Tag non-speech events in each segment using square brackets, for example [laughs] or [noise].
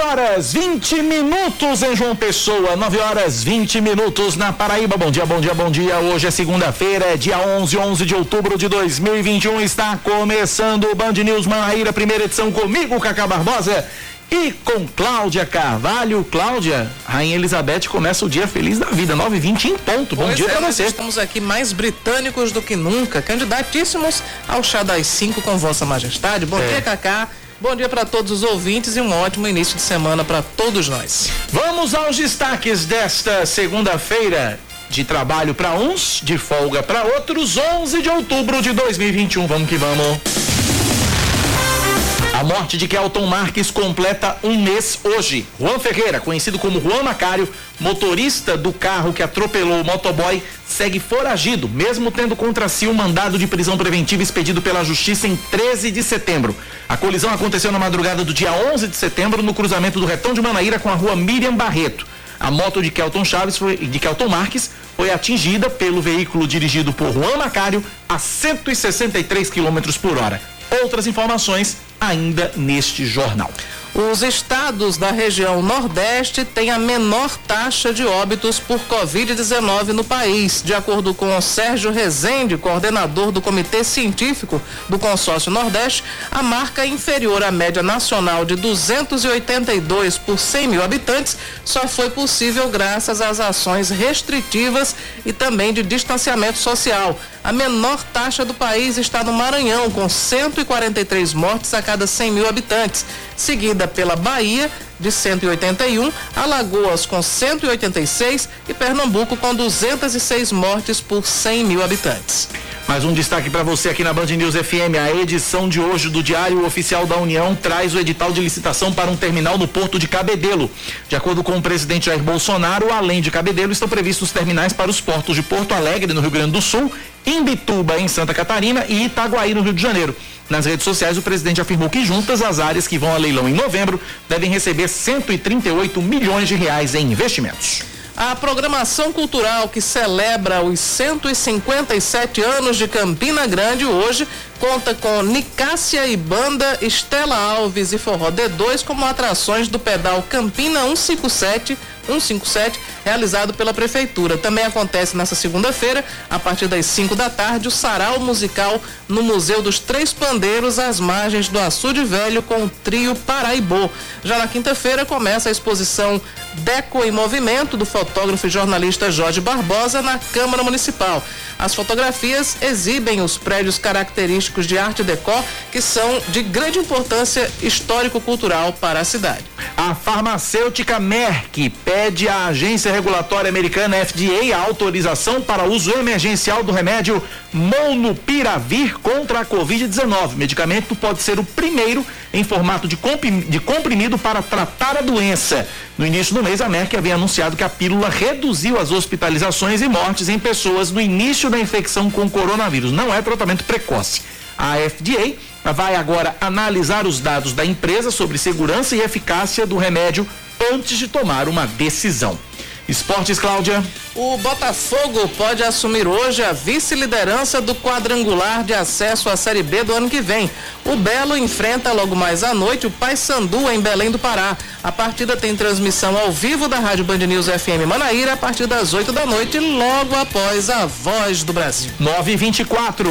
9 horas 20 minutos em João Pessoa, 9 horas 20 minutos na Paraíba. Bom dia, bom dia, bom dia. Hoje é segunda-feira, é dia 11, 11 de outubro de 2021. Está começando o Band News Manaíra, primeira edição comigo, Cacá Barbosa. E com Cláudia Carvalho. Cláudia, Rainha Elizabeth começa o dia feliz da vida, 9h20 em ponto. Bom pois dia é, pra você. Estamos aqui mais britânicos do que nunca, candidatíssimos ao chá das 5 com Vossa Majestade. Bom É. dia, Cacá. Bom dia para todos os ouvintes e um ótimo início de semana para todos nós. Vamos aos destaques desta segunda-feira. De trabalho para uns, de folga para outros, 11 de outubro de 2021. Vamos que vamos. A morte de Kelton Marques completa um mês hoje. Juan Ferreira, conhecido como Juan Macário, motorista do carro que atropelou o motoboy, segue foragido, mesmo tendo contra si um mandado de prisão preventiva expedido pela Justiça em 13 de setembro. A colisão aconteceu na madrugada do dia 11 de setembro no cruzamento do Retão de Manaíra com a rua Miriam Barreto. A moto de Kelton Chaves foi, de Kelton Marques foi atingida pelo veículo dirigido por Juan Macário a 163 km por hora. Outras informações ainda neste jornal. Os estados da região Nordeste têm a menor taxa de óbitos por Covid-19 no país. De acordo com Sérgio Rezende, coordenador do Comitê Científico do Consórcio Nordeste, a marca inferior à média nacional de 282 por 100 mil habitantes só foi possível graças às ações restritivas e também de distanciamento social. A menor taxa do país está no Maranhão, com 143 mortes a cada 100 mil habitantes, seguida pela Bahia, de 181, Alagoas com 186 e Pernambuco com 206 mortes por 100 mil habitantes. Mais um destaque para você aqui na Band News FM. A edição de hoje do Diário Oficial da União traz o edital de licitação para um terminal no Porto de Cabedelo. De acordo com o presidente Jair Bolsonaro, além de Cabedelo, estão previstos terminais para os portos de Porto Alegre, no Rio Grande do Sul, Imbituba, em Santa Catarina e Itaguaí, no Rio de Janeiro. Nas redes sociais, o presidente afirmou que juntas as áreas que vão a leilão em novembro devem receber 138 milhões de reais em investimentos. A programação cultural que celebra os 157 anos de Campina Grande hoje conta com Nicásia e Banda, Estela Alves e Forró D2 como atrações do pedal Campina 157 157, realizado pela Prefeitura. Também acontece nessa segunda-feira, a partir das 5 da tarde, o sarau musical no Museu dos Três Pandeiros, às margens do Açude Velho, com o trio Paraibô. Já na quinta-feira começa a exposição Deco em Movimento, do fotógrafo e jornalista Jorge Barbosa, na Câmara Municipal. As fotografias exibem os prédios característicos de arte decor, que são de grande importância histórico-cultural para a cidade. A farmacêutica Merck pede à agência regulatória americana FDA autorização para uso emergencial do remédio Molnupiravir contra a Covid-19. O medicamento pode ser o primeiro em formato de comprim- de comprimido para tratar a doença. No início do mês, a Merck havia anunciado que a pílula reduziu as hospitalizações e mortes em pessoas no início da infecção com coronavírus. Não é tratamento precoce. A FDA vai agora analisar os dados da empresa sobre segurança e eficácia do remédio antes de tomar uma decisão. Esportes, Cláudia. O Botafogo pode assumir hoje a vice-liderança do quadrangular de acesso à Série B do ano que vem. O Belo enfrenta logo mais à noite o Paysandu em Belém do Pará. A partida tem transmissão ao vivo da Rádio Band News FM Manaíra a partir das 8 da noite, logo após a Voz do Brasil. 9 e 24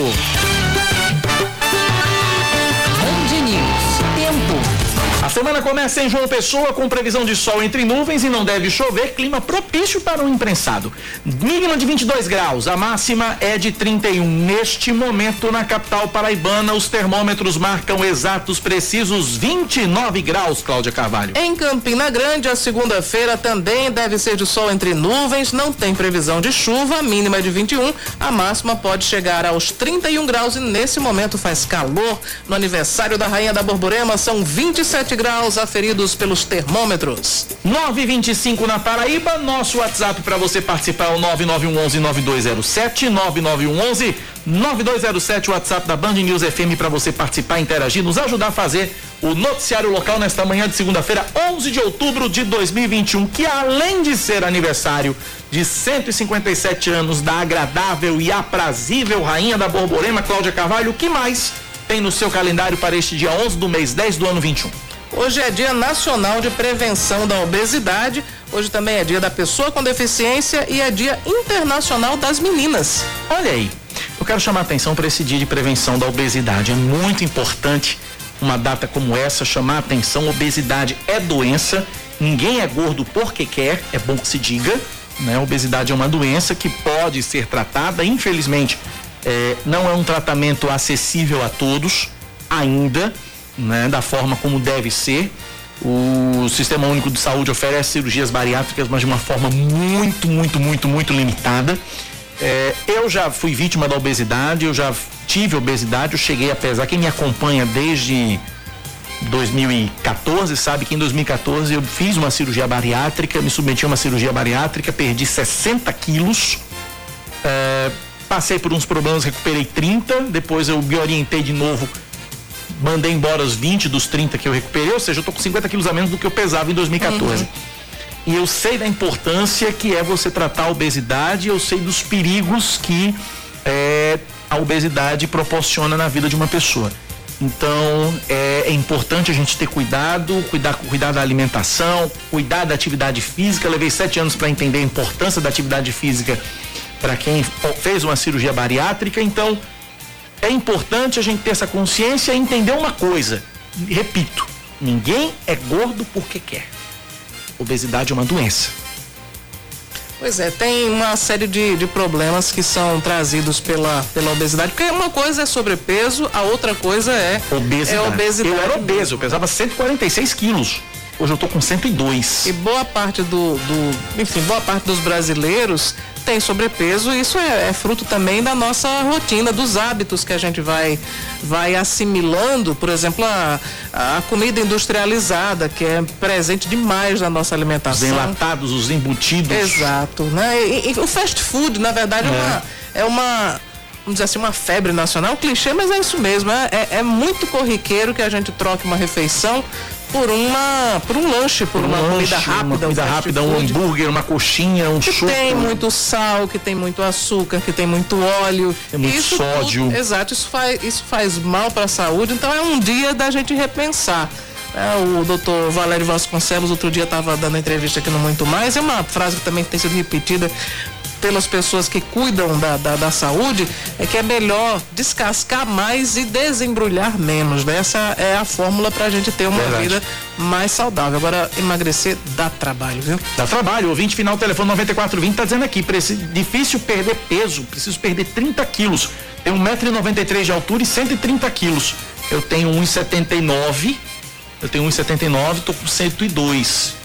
semana começa em João Pessoa com previsão de sol entre nuvens e não deve chover, clima propício para um imprensado. Mínima de 22 graus, a máxima é de 31. Neste momento, na capital paraibana, os termômetros marcam exatos, precisos 29 graus, Cláudia Carvalho. Em Campina Grande, a segunda-feira também deve ser de sol entre nuvens, não tem previsão de chuva, mínima é de 21, a máxima pode chegar aos 31 graus e nesse momento faz calor. No aniversário da Rainha da Borborema são 27 graus aferidos pelos termômetros. 925 na Paraíba, nosso WhatsApp para você participar é o 9911 9207, 9911 9207, o WhatsApp da Band News FM para você participar, interagir, nos ajudar a fazer o noticiário local nesta manhã de segunda-feira, 11 de outubro de 2021, que além de ser aniversário de 157 anos da agradável e aprazível rainha da Borborema, Cláudia Carvalho, o que mais tem no seu calendário para este dia 11 do mês 10 do ano 21? Hoje é Dia Nacional de Prevenção da Obesidade. Hoje também é Dia da Pessoa com Deficiência e é Dia Internacional das Meninas. Olha aí, eu quero chamar a atenção para esse dia de prevenção da obesidade. É muito importante uma data como essa chamar a atenção. Obesidade é doença, ninguém é gordo porque quer, é bom que se diga. Né? Obesidade é uma doença que pode ser tratada, infelizmente, é, não é um tratamento acessível a todos ainda né, da forma como deve ser. O Sistema Único de Saúde oferece cirurgias bariátricas, mas de uma forma muito, muito, muito, muito limitada. É, eu já fui vítima da obesidade, eu já tive obesidade, eu cheguei a pesar. Quem me acompanha desde 2014 sabe que em 2014 eu fiz uma cirurgia bariátrica, me submeti a uma cirurgia bariátrica, perdi 60 quilos. É, passei por uns problemas, recuperei 30, depois eu me orientei de novo mandei embora os 20 dos 30 que eu recuperei, ou seja, eu tô com 50 quilos a menos do que eu pesava em 2014. Uhum. E eu sei da importância que é você tratar a obesidade, eu sei dos perigos que é, a obesidade proporciona na vida de uma pessoa. Então é, é, importante a gente ter cuidado, cuidar, cuidar da alimentação, cuidar da atividade física. Eu levei sete anos para entender a importância da atividade física para quem fez uma cirurgia bariátrica. Então é importante a gente ter essa consciência e entender uma coisa. Repito, ninguém é gordo porque quer. Obesidade é uma doença. Pois é, tem uma série de, de problemas que são trazidos pela, pela obesidade, porque uma coisa é sobrepeso, a outra coisa é obesidade. É obesidade eu era obeso, eu pesava 146 quilos. Hoje eu tô com 102. E boa parte do, do enfim, boa parte dos brasileiros tem sobrepeso, isso é, é, fruto também da nossa rotina, dos hábitos que a gente vai, vai assimilando, por exemplo, a, a comida industrializada, que é presente demais na nossa alimentação. Os enlatados, os embutidos. Exato, né? E, e o fast food, na verdade, é, é uma, é uma vamos dizer assim, uma febre nacional, clichê, mas é isso mesmo. É, é, é, muito corriqueiro que a gente troque uma refeição por uma por um lanche, por, uma lanche, comida rápida, uma comida um rápida, um hambúrguer, uma coxinha, um que suco. tem muito sal, que tem muito açúcar, que tem muito óleo, tem muito isso sódio. Tudo, exato, isso faz isso faz mal para a saúde. Então é um dia da gente repensar. É, o doutor Valério Vasconcelos outro dia estava dando entrevista aqui no Muito Mais. É uma frase que também tem sido repetida pelas pessoas que cuidam da, da, da, saúde é que é melhor descascar mais e desembrulhar menos. Né? Essa é a fórmula para a gente ter uma Verdade. vida mais saudável. Agora, emagrecer dá trabalho, viu? Dá trabalho. O 20 final telefone 9420 tá dizendo aqui, difícil perder peso, preciso perder 30 quilos. Tenho 1,93m de altura e 130 quilos. Eu tenho 1,79 eu tenho 1,79 tô com 102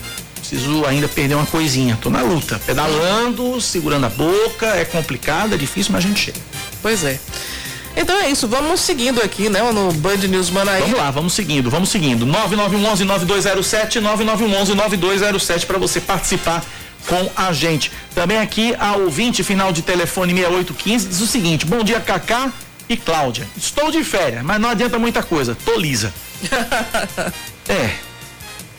preciso ainda perder uma coisinha. Tô na luta, pedalando, segurando a boca, é complicado, é difícil, mas a gente chega. Pois é. Então é isso, vamos seguindo aqui, né, no Band News Manaíra. Vamos lá, vamos seguindo, vamos seguindo. 9911-9207, 9911-9207 para você participar com a gente. Também aqui a ouvinte final de telefone 6815 diz o seguinte: Bom dia, Cacá e Cláudia. Estou de férias, mas não adianta muita coisa. Tô lisa. [laughs] é,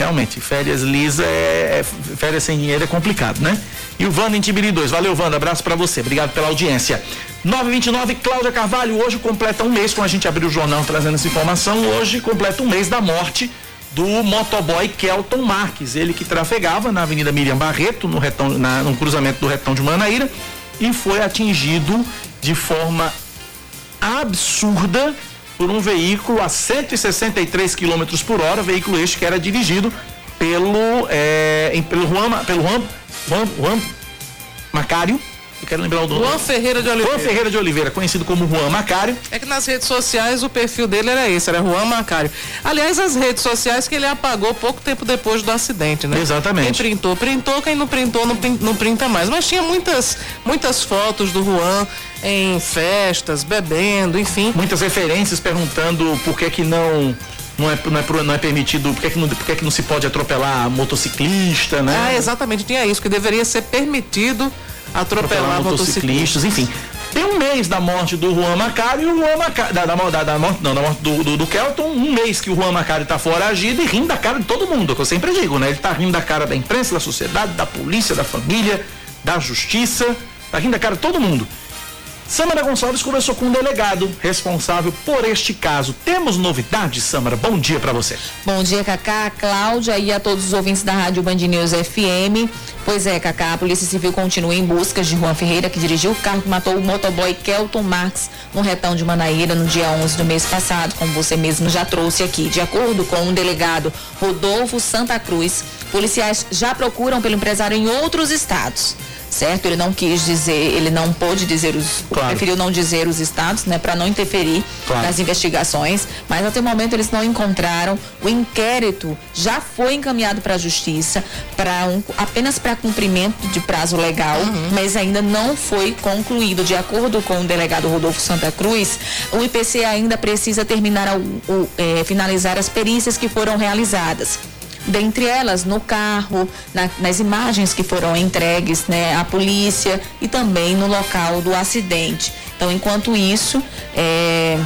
Realmente, férias lisa é, é, férias sem dinheiro é complicado, né? E o Wanda em Tibiri 2. Valeu, Wanda. Abraço para você. Obrigado pela audiência. 929, Cláudia Carvalho. Hoje completa um mês, quando a gente abriu o jornal trazendo essa informação, hoje completa um mês da morte do motoboy Kelton Marques. Ele que trafegava na Avenida Miriam Barreto, no, retão, na, no cruzamento do retão de Manaíra, e foi atingido de forma absurda por um veículo a 163 km por hora, veículo este que era dirigido pelo, é, pelo Juan, pelo Juan, Juan, Juan eu quero lembrar o nome. Juan Ferreira de Oliveira. Juan Ferreira de Oliveira, conhecido como Juan Macário. É que nas redes sociais o perfil dele era esse, era Juan Macário. Aliás, as redes sociais que ele apagou pouco tempo depois do acidente, né? Exatamente. Quem printou, printou, quem não printou, não, não printa mais. Mas tinha muitas, muitas fotos do Juan em festas, bebendo, enfim. Muitas referências perguntando por que que não não é, não é, não é permitido, por que, que não, por que, que não se pode atropelar motociclista, né? Ah, exatamente, tinha isso, que deveria ser permitido atropelar, motociclistas, enfim. Tem um mês da morte do Juan Macário e o Juan Macário. Da, da, da, da, morte, não, da morte do, do, do, Kelton, um mês que o Juan Macário tá foragido e rindo da cara de todo mundo, que eu sempre digo, né? Ele tá rindo da cara da imprensa, da sociedade, da polícia, da família, da justiça, tá rindo da cara de todo mundo. Samara Gonçalves conversou com um delegado responsável por este caso. Temos novidades, Samara? Bom dia para você. Bom dia, Cacá, Cláudia e a todos os ouvintes da Rádio Band News FM. Pois é, Cacá, a Polícia Civil continua em busca de Juan Ferreira, que dirigiu o carro que matou o motoboy Kelton Marx no retão de Manaíra no dia 11 do mês passado, como você mesmo já trouxe aqui. De acordo com o um delegado Rodolfo Santa Cruz, policiais já procuram pelo empresário em outros estados certo? Ele não quis dizer, ele não pôde dizer os, claro. preferiu não dizer os estados, né, para não interferir claro. nas investigações, mas até o momento eles não encontraram. O inquérito já foi encaminhado para a justiça para um, apenas para cumprimento de prazo legal, uhum. mas ainda não foi concluído. De acordo com o delegado Rodolfo Santa Cruz, o IPC ainda precisa terminar o, o é, finalizar as perícias que foram realizadas dentre elas no carro, na, nas imagens que foram entregues né, à polícia e também no local do acidente. Então, enquanto isso, é,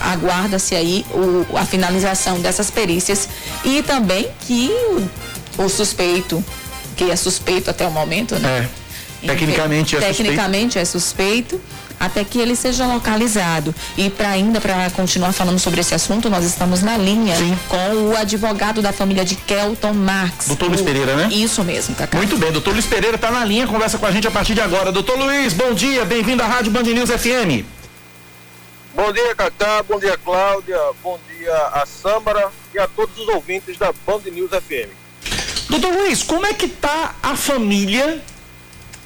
aguarda-se aí o, a finalização dessas perícias e também que o, o, suspeito, que é suspeito até o momento, né? É, tecnicamente é tecnicamente suspeito. é suspeito até que ele seja localizado. E para ainda para continuar falando sobre esse assunto, nós estamos na linha Sim. com o advogado da família de Kelton Marx. Doutor Luiz Pereira, né? Isso mesmo, Cacá. Muito bem, doutor Luiz Pereira está na linha, conversa com a gente a partir de agora. Doutor Luiz, bom dia, bem-vindo à Rádio Band News FM. Bom dia, Cacá, bom dia, Cláudia, bom dia a Sâmara e a todos os ouvintes da Band News FM. Doutor Luiz, como é que tá a família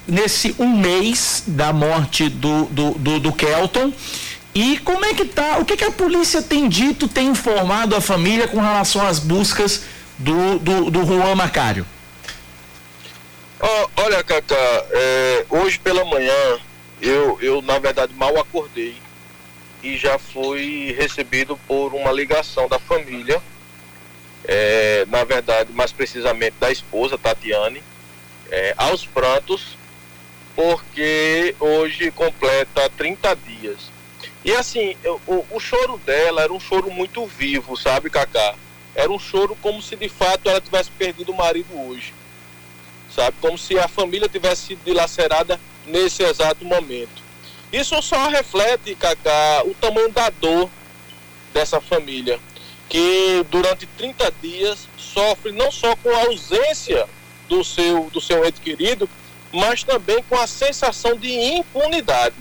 nesse um mês da morte do, do, do, do Kelton. E como é que tá? O que, que a polícia tem dito, tem informado a família com relação às buscas do, do, do Juan Macário? Oh, olha, Cacá, é, hoje pela manhã eu, eu, na verdade, mal acordei e já fui recebido por uma ligação da família, é, na verdade, mais precisamente da esposa, Tatiane, é, aos prantos, porque hoje completa 30 dias. E assim, o, o choro dela era um choro muito vivo, sabe, Cacá? Era um choro como se de fato ela tivesse perdido o marido hoje. Sabe? Como se a família tivesse sido dilacerada nesse exato momento. Isso só reflete, Cacá, o tamanho da dor dessa família, que durante 30 dias sofre não só com a ausência do seu, do seu ente querido, mas também com a sensação de impunidade.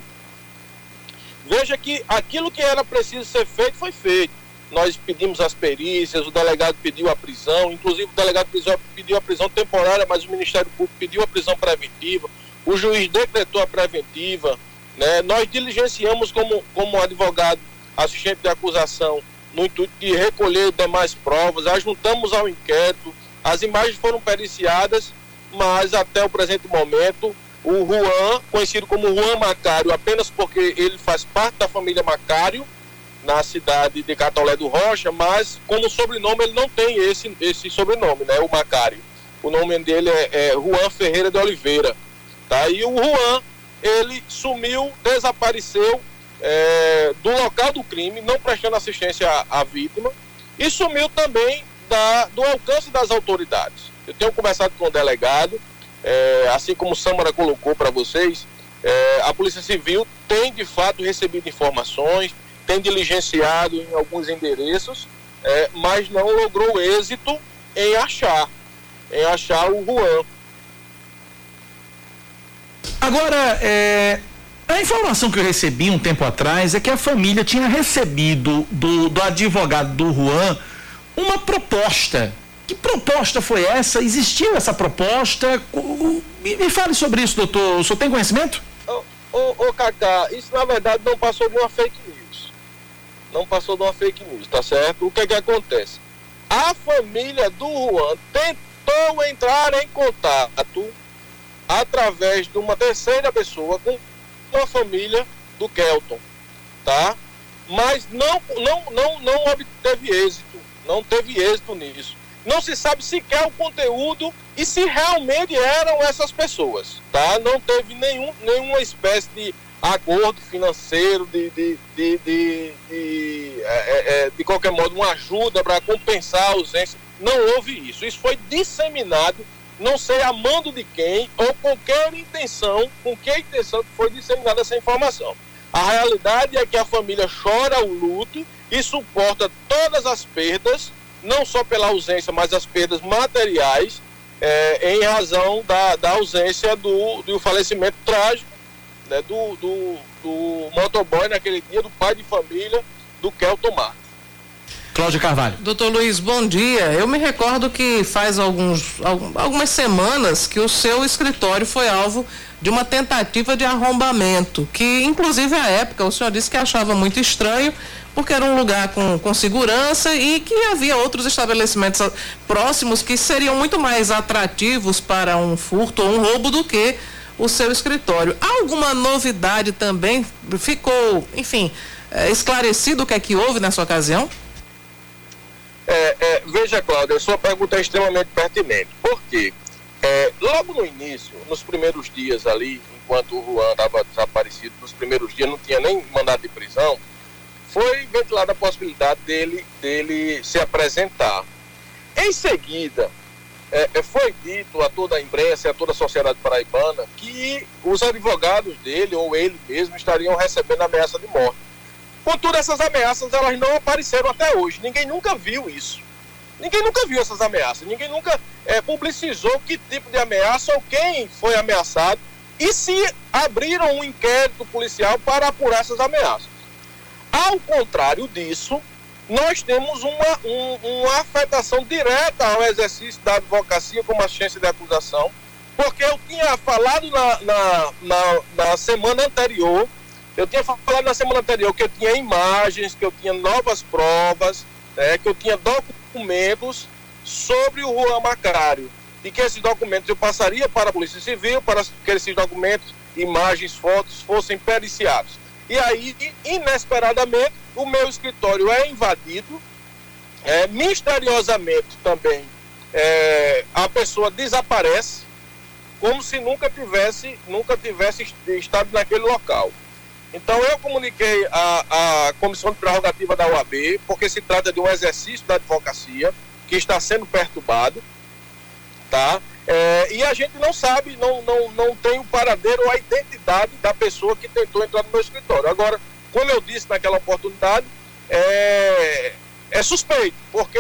Veja que aquilo que era preciso ser feito foi feito. Nós pedimos as perícias, o delegado pediu a prisão, inclusive o delegado pediu a prisão temporária, mas o Ministério Público pediu a prisão preventiva, o juiz decretou a preventiva. Né? Nós diligenciamos como, como advogado assistente de acusação no intuito de recolher demais provas, ajuntamos ao inquérito, as imagens foram periciadas mas até o presente momento, o Juan, conhecido como Juan Macário, apenas porque ele faz parte da família Macário, na cidade de Catolé do Rocha, mas como sobrenome ele não tem esse, esse sobrenome, né, o Macário. O nome dele é, é Juan Ferreira de Oliveira. Tá? E o Juan, ele sumiu, desapareceu é, do local do crime, não prestando assistência à, à vítima, e sumiu também da, do alcance das autoridades. Eu tenho conversado com o delegado, é, assim como o Samara colocou para vocês, é, a Polícia Civil tem de fato recebido informações, tem diligenciado em alguns endereços, é, mas não logrou êxito em achar, em achar o Juan. Agora, é, a informação que eu recebi um tempo atrás é que a família tinha recebido do, do advogado do Juan uma proposta que proposta foi essa? Existiu essa proposta? Me, fale sobre isso, doutor. O senhor tem conhecimento? Ô, ô, ô Cacá, isso na verdade não passou de uma fake news. Não passou de uma fake news, tá certo? O que é que acontece? A família do Juan tentou entrar em contato através de uma terceira pessoa com a família do Kelton, tá? Mas não, não, não, não obteve êxito, não teve êxito nisso não se sabe sequer o conteúdo e se realmente eram essas pessoas, tá? Não teve nenhum, nenhuma espécie de acordo financeiro, de, de, de, de, de, é, é, de qualquer modo, uma ajuda para compensar a ausência. Não houve isso. Isso foi disseminado, não sei a mando de quem ou qualquer intenção, com que intenção que foi disseminada essa informação. A realidade é que a família chora o luto e suporta todas as perdas, não só pela ausência, mas as perdas materiais, é, em razão da, da ausência do, do falecimento trágico né, do, do, do motoboy naquele dia, do pai de família, do Kelton Marques. Cláudia Carvalho. Doutor Luiz, bom dia. Eu me recordo que faz alguns, algumas semanas que o seu escritório foi alvo de uma tentativa de arrombamento, que inclusive à época o senhor disse que achava muito estranho, porque era um lugar com, com segurança e que havia outros estabelecimentos próximos que seriam muito mais atrativos para um furto ou um roubo do que o seu escritório. Alguma novidade também? Ficou, enfim, é, esclarecido o que é que houve nessa ocasião? É, é, veja, Cláudia, sua pergunta é extremamente pertinente. Por quê? É, logo no início, nos primeiros dias ali, enquanto o Juan estava desaparecido, nos primeiros dias não tinha nem mandado de prisão, foi ventilada a possibilidade dele, dele se apresentar. Em seguida, é, é, foi dito a toda a imprensa e a toda a sociedade paraibana que os advogados dele ou ele mesmo estariam recebendo ameaça de morte. Contudo, essas ameaças elas não apareceram até hoje. Ninguém nunca viu isso. Ninguém nunca viu essas ameaças. Ninguém nunca é, publicizou que tipo de ameaça ou quem foi ameaçado e se abriram um inquérito policial para apurar essas ameaças. Ao contrário disso, nós temos uma, um, uma afetação direta ao exercício da advocacia como assistência de acusação, porque eu tinha falado na, na, na, na semana anterior, eu tinha falado na semana anterior que eu tinha imagens, que eu tinha novas provas, né, que eu tinha documentos sobre o Juan Macário e que esses documentos eu passaria para a Polícia Civil para que esses documentos, imagens, fotos fossem periciados. E aí, inesperadamente, o meu escritório é invadido, é, misteriosamente também é, a pessoa desaparece, como se nunca tivesse, nunca tivesse estado naquele local. Então eu comuniquei a, a comissão de prerrogativa da UAB, porque se trata de um exercício da advocacia que está sendo perturbado, tá? É, e a gente não sabe, não, não, não tem o paradeiro ou a identidade da pessoa que tentou entrar no meu escritório. Agora, como eu disse naquela oportunidade, é, é suspeito, porque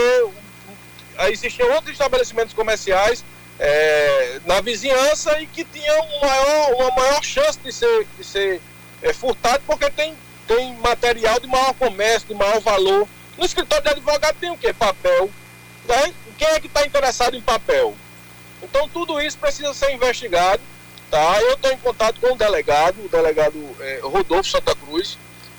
existiam outros estabelecimentos comerciais é, na vizinhança e que tinham maior, uma maior chance de ser, de ser é, furtado, porque tem, tem material de maior comércio, de maior valor. No escritório de advogado tem o quê? Papel. Né? Quem é que está interessado em papel? Então tudo isso precisa ser investigado. Tá? Eu estou em contato com o delegado, o delegado é, Rodolfo Santa Cruz,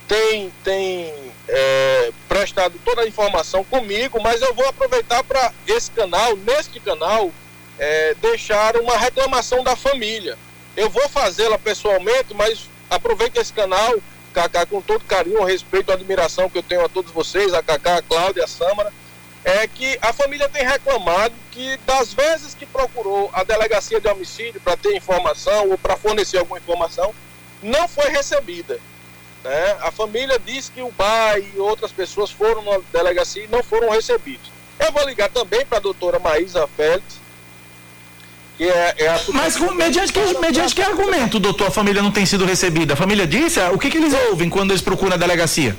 tem, tem é, prestado toda a informação comigo, mas eu vou aproveitar para esse canal, neste canal, é, deixar uma reclamação da família. Eu vou fazê-la pessoalmente, mas aproveito esse canal, Cacá, com todo carinho, respeito e admiração que eu tenho a todos vocês, a Cacá, a Cláudia, a Sâmara, é que a família tem reclamado que das vezes que procurou a delegacia de homicídio para ter informação ou para fornecer alguma informação, não foi recebida. Né? A família diz que o pai e outras pessoas foram na delegacia e não foram recebidos. Eu vou ligar também para a doutora Maísa Félix, que é, é a... Mas com, mediante, que, mediante que argumento, doutor, a família não tem sido recebida? A família disse? O que, que eles ouvem quando eles procuram a delegacia?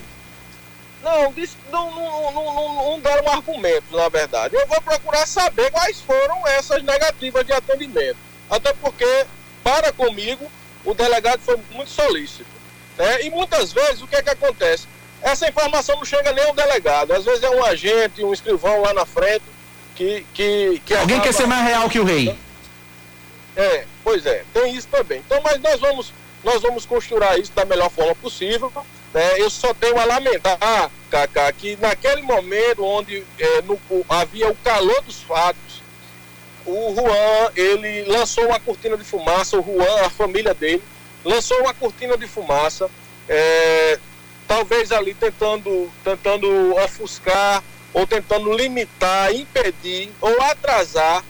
Não, não, não, não, não deram argumentos, na verdade. Eu vou procurar saber quais foram essas negativas de atendimento. Até porque, para comigo, o delegado foi muito solícito. Né? E muitas vezes, o que é que acontece? Essa informação não chega nem ao delegado. Às vezes é um agente, um escrivão lá na frente que. que, que Alguém acaba... quer ser mais real que o rei. É, pois é, tem isso também. Então, mas nós vamos, nós vamos costurar isso da melhor forma possível. Né? Eu só tenho a lamentar, Cacá, que naquele momento onde é, no, havia o calor dos fatos, o Juan, ele lançou uma cortina de fumaça, o Juan, a família dele, lançou uma cortina de fumaça, é, talvez ali tentando, tentando ofuscar ou tentando limitar, impedir ou atrasar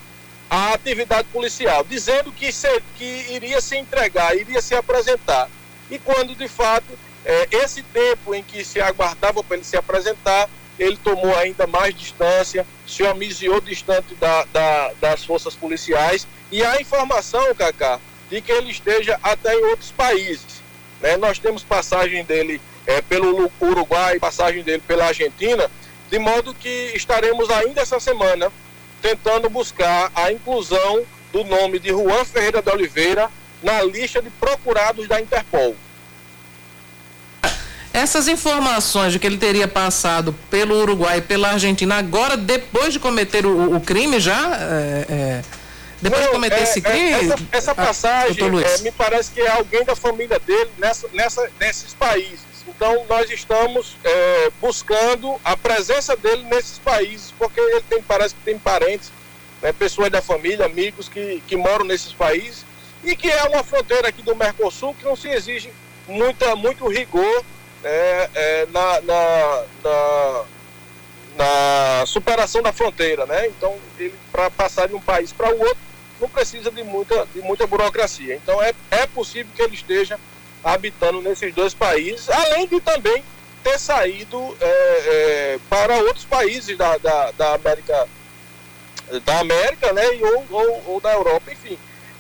a atividade policial, dizendo que, se, que iria se entregar, iria se apresentar. e quando de fato é, esse tempo em que se aguardava para ele se apresentar, ele tomou ainda mais distância, se amisiou distante da, da, das forças policiais e a informação, Cacá, de que ele esteja até em outros países. Né? Nós temos passagem dele é, pelo Uruguai, passagem dele pela Argentina, de modo que estaremos ainda essa semana tentando buscar a inclusão do nome de Juan Ferreira de Oliveira na lista de procurados da Interpol. Essas informações de que ele teria passado pelo Uruguai e pela Argentina agora, depois de cometer o, o crime, já. É, é, depois Não, de cometer é, esse crime. essa, essa, ah, passagem, ah, me parece que é alguém da família dele nessa, nessa, nesses países. Então, nós estamos é, buscando a presença dele nesses países, porque ele tem, parece que tem parentes, né, pessoas da família, amigos que, que moram nesses países, e que é uma fronteira aqui do Mercosul que não se exige muita, muito rigor é, é, na, na, na, na, superação da fronteira, né? Então, ele para passar de um país para o outro não precisa de muita, de muita burocracia. Então, é, é possível que ele esteja habitando nesses dois países, além de também ter saído é, é, para outros países da, da, da, América da América, né, e, ou, ou, ou, da Europa, enfim.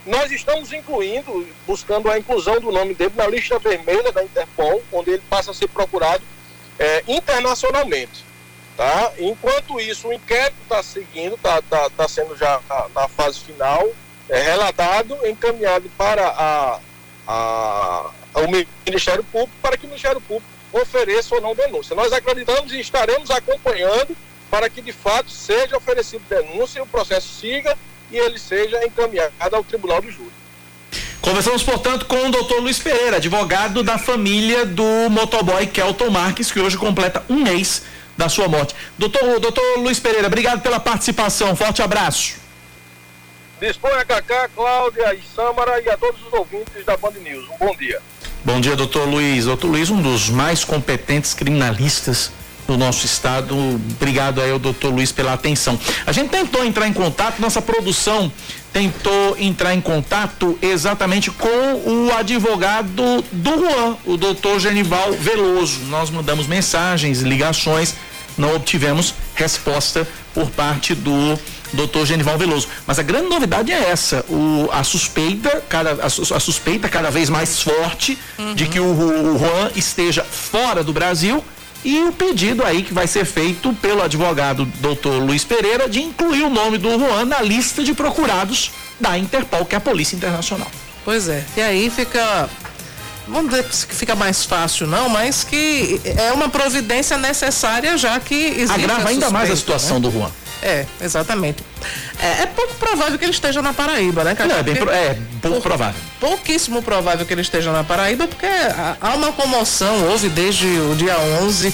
Nós estamos incluindo, buscando a inclusão do nome dele na lista vermelha da Interpol, onde ele passa a ser procurado é, internacionalmente. Tá? Enquanto isso, o inquérito está seguindo, está tá, tá sendo já na, fase final, é, relatado, encaminhado para a, a, Ministério Público para que o Ministério Público ofereça ou não denúncia. Nós acreditamos e estaremos acompanhando para que de fato seja oferecido denúncia, o processo siga e ele seja encaminhado ao Tribunal do Júri. Conversamos, portanto, com o doutor Luiz Pereira, advogado da família do motoboy Kelton Marques, que hoje completa um mês da sua morte. Doutor, doutor Luiz Pereira, obrigado pela participação. Forte abraço. Disponha a Cacá, Cláudia e Sâmara e a todos os ouvintes da Band News. Um bom dia. Bom dia, doutor Luiz. Doutor Luiz, um dos mais competentes criminalistas do nosso estado. Obrigado aí ao doutor Luiz pela atenção. A gente tentou entrar em contato, nossa produção tentou entrar em contato exatamente com o advogado do Juan, o doutor Genival Veloso. Nós mandamos mensagens, ligações, não obtivemos resposta por parte do doutor Genival Veloso. Mas a grande novidade é essa, o, a suspeita, cada, a, a suspeita cada vez mais forte uhum. de que o, o Juan esteja fora do Brasil e o pedido aí que vai ser feito pelo advogado doutor Luiz Pereira de incluir o nome do Juan na lista de procurados da Interpol, que é a Polícia Internacional. Pois é, e aí fica vamos dizer que fica mais fácil não, mas que é uma providência necessária já que existe Agrava ainda mais a situação né? do Juan. É, exatamente. É, é, pouco provável que ele esteja na Paraíba, né, cara? Não, é, bem pro, é pouco provável. Pouquíssimo provável que ele esteja na Paraíba, porque há uma comoção, houve desde o dia 11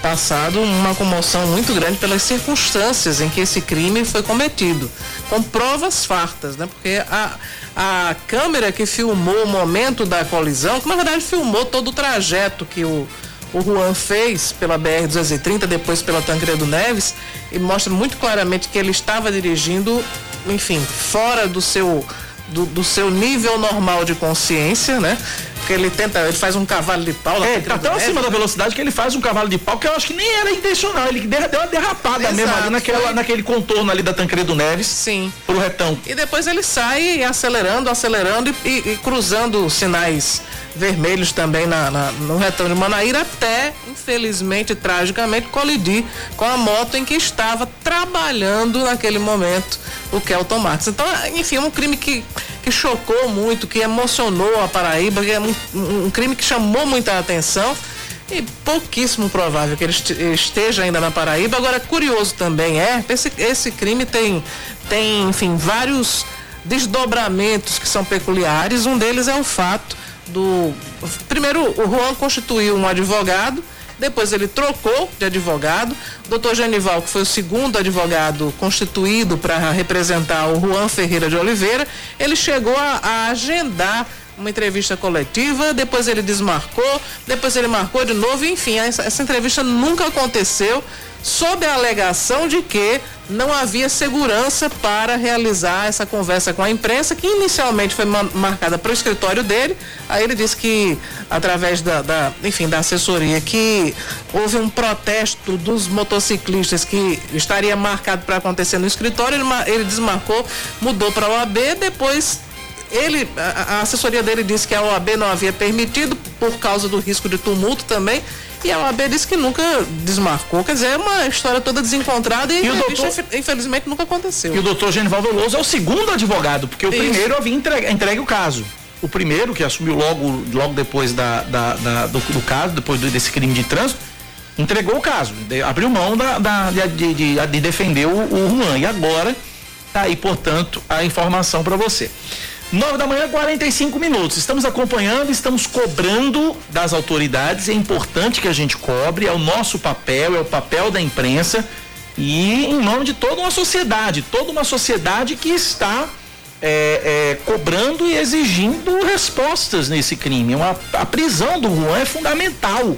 passado uma comoção muito grande pelas circunstâncias em que esse crime foi cometido, com provas fartas, né? Porque a, a câmera que filmou o momento da colisão, que na verdade filmou todo o trajeto que o o Juan fez pela BR-230, depois pela Tancredo Neves, e mostra muito claramente que ele estava dirigindo, enfim, fora do seu, do, do seu nível normal de consciência, né? Porque ele tenta, ele faz um cavalo de pau. É, tá tão acima da velocidade que ele faz um cavalo de pau que eu acho que nem era intencional. Ele deu uma derrapada Exato, mesmo ali naquela, foi... naquele contorno ali da Tancredo Neves. Sim. Pro retão. E depois ele sai acelerando, acelerando e, e, e cruzando sinais vermelhos também na, na, no retão de Manaíra até, infelizmente, tragicamente, colidir com a moto em que estava trabalhando naquele momento o Kelton Marques. Então, enfim, um crime que, que chocou muito, que emocionou a Paraíba, que é um, um crime que chamou muita atenção e pouquíssimo provável que ele esteja ainda na Paraíba. Agora, curioso também é, esse, esse crime tem, tem, enfim, vários desdobramentos que são peculiares. Um deles é o fato do. Primeiro, o Juan constituiu um advogado, depois ele trocou de advogado. Doutor Genival, que foi o segundo advogado constituído para representar o Juan Ferreira de Oliveira, ele chegou a, a agendar uma entrevista coletiva, depois ele desmarcou, depois ele marcou de novo, enfim, essa, essa entrevista nunca aconteceu sob a alegação de que não havia segurança para realizar essa conversa com a imprensa, que inicialmente foi marcada para o escritório dele. Aí ele disse que, através da, da, enfim, da assessoria, que houve um protesto dos motociclistas que estaria marcado para acontecer no escritório. Ele, ele desmarcou, mudou para a OAB, depois ele, a, assessoria dele disse que a OAB não havia permitido por causa do risco de tumulto também. E a OAB disse que nunca desmarcou. Quer dizer, é uma história toda desencontrada e, e o doutor, infelizmente nunca aconteceu. E o doutor Genival Veloso é o segundo advogado, porque o Isso. primeiro havia entregue, entregue o caso. O primeiro, que assumiu logo, logo depois da, da, da do, do, caso, depois desse crime de trânsito, entregou o caso, de, abriu mão da, da de, de, de, defender o, o Juan. E agora tá aí, portanto, a informação para você. 9 da manhã, 45 minutos. Estamos acompanhando, estamos cobrando das autoridades. É importante que a gente cobre, é o nosso papel, é o papel da imprensa e em nome de toda uma sociedade, toda uma sociedade que está é, é, cobrando e exigindo respostas nesse crime. Uma, a prisão do Juan é fundamental.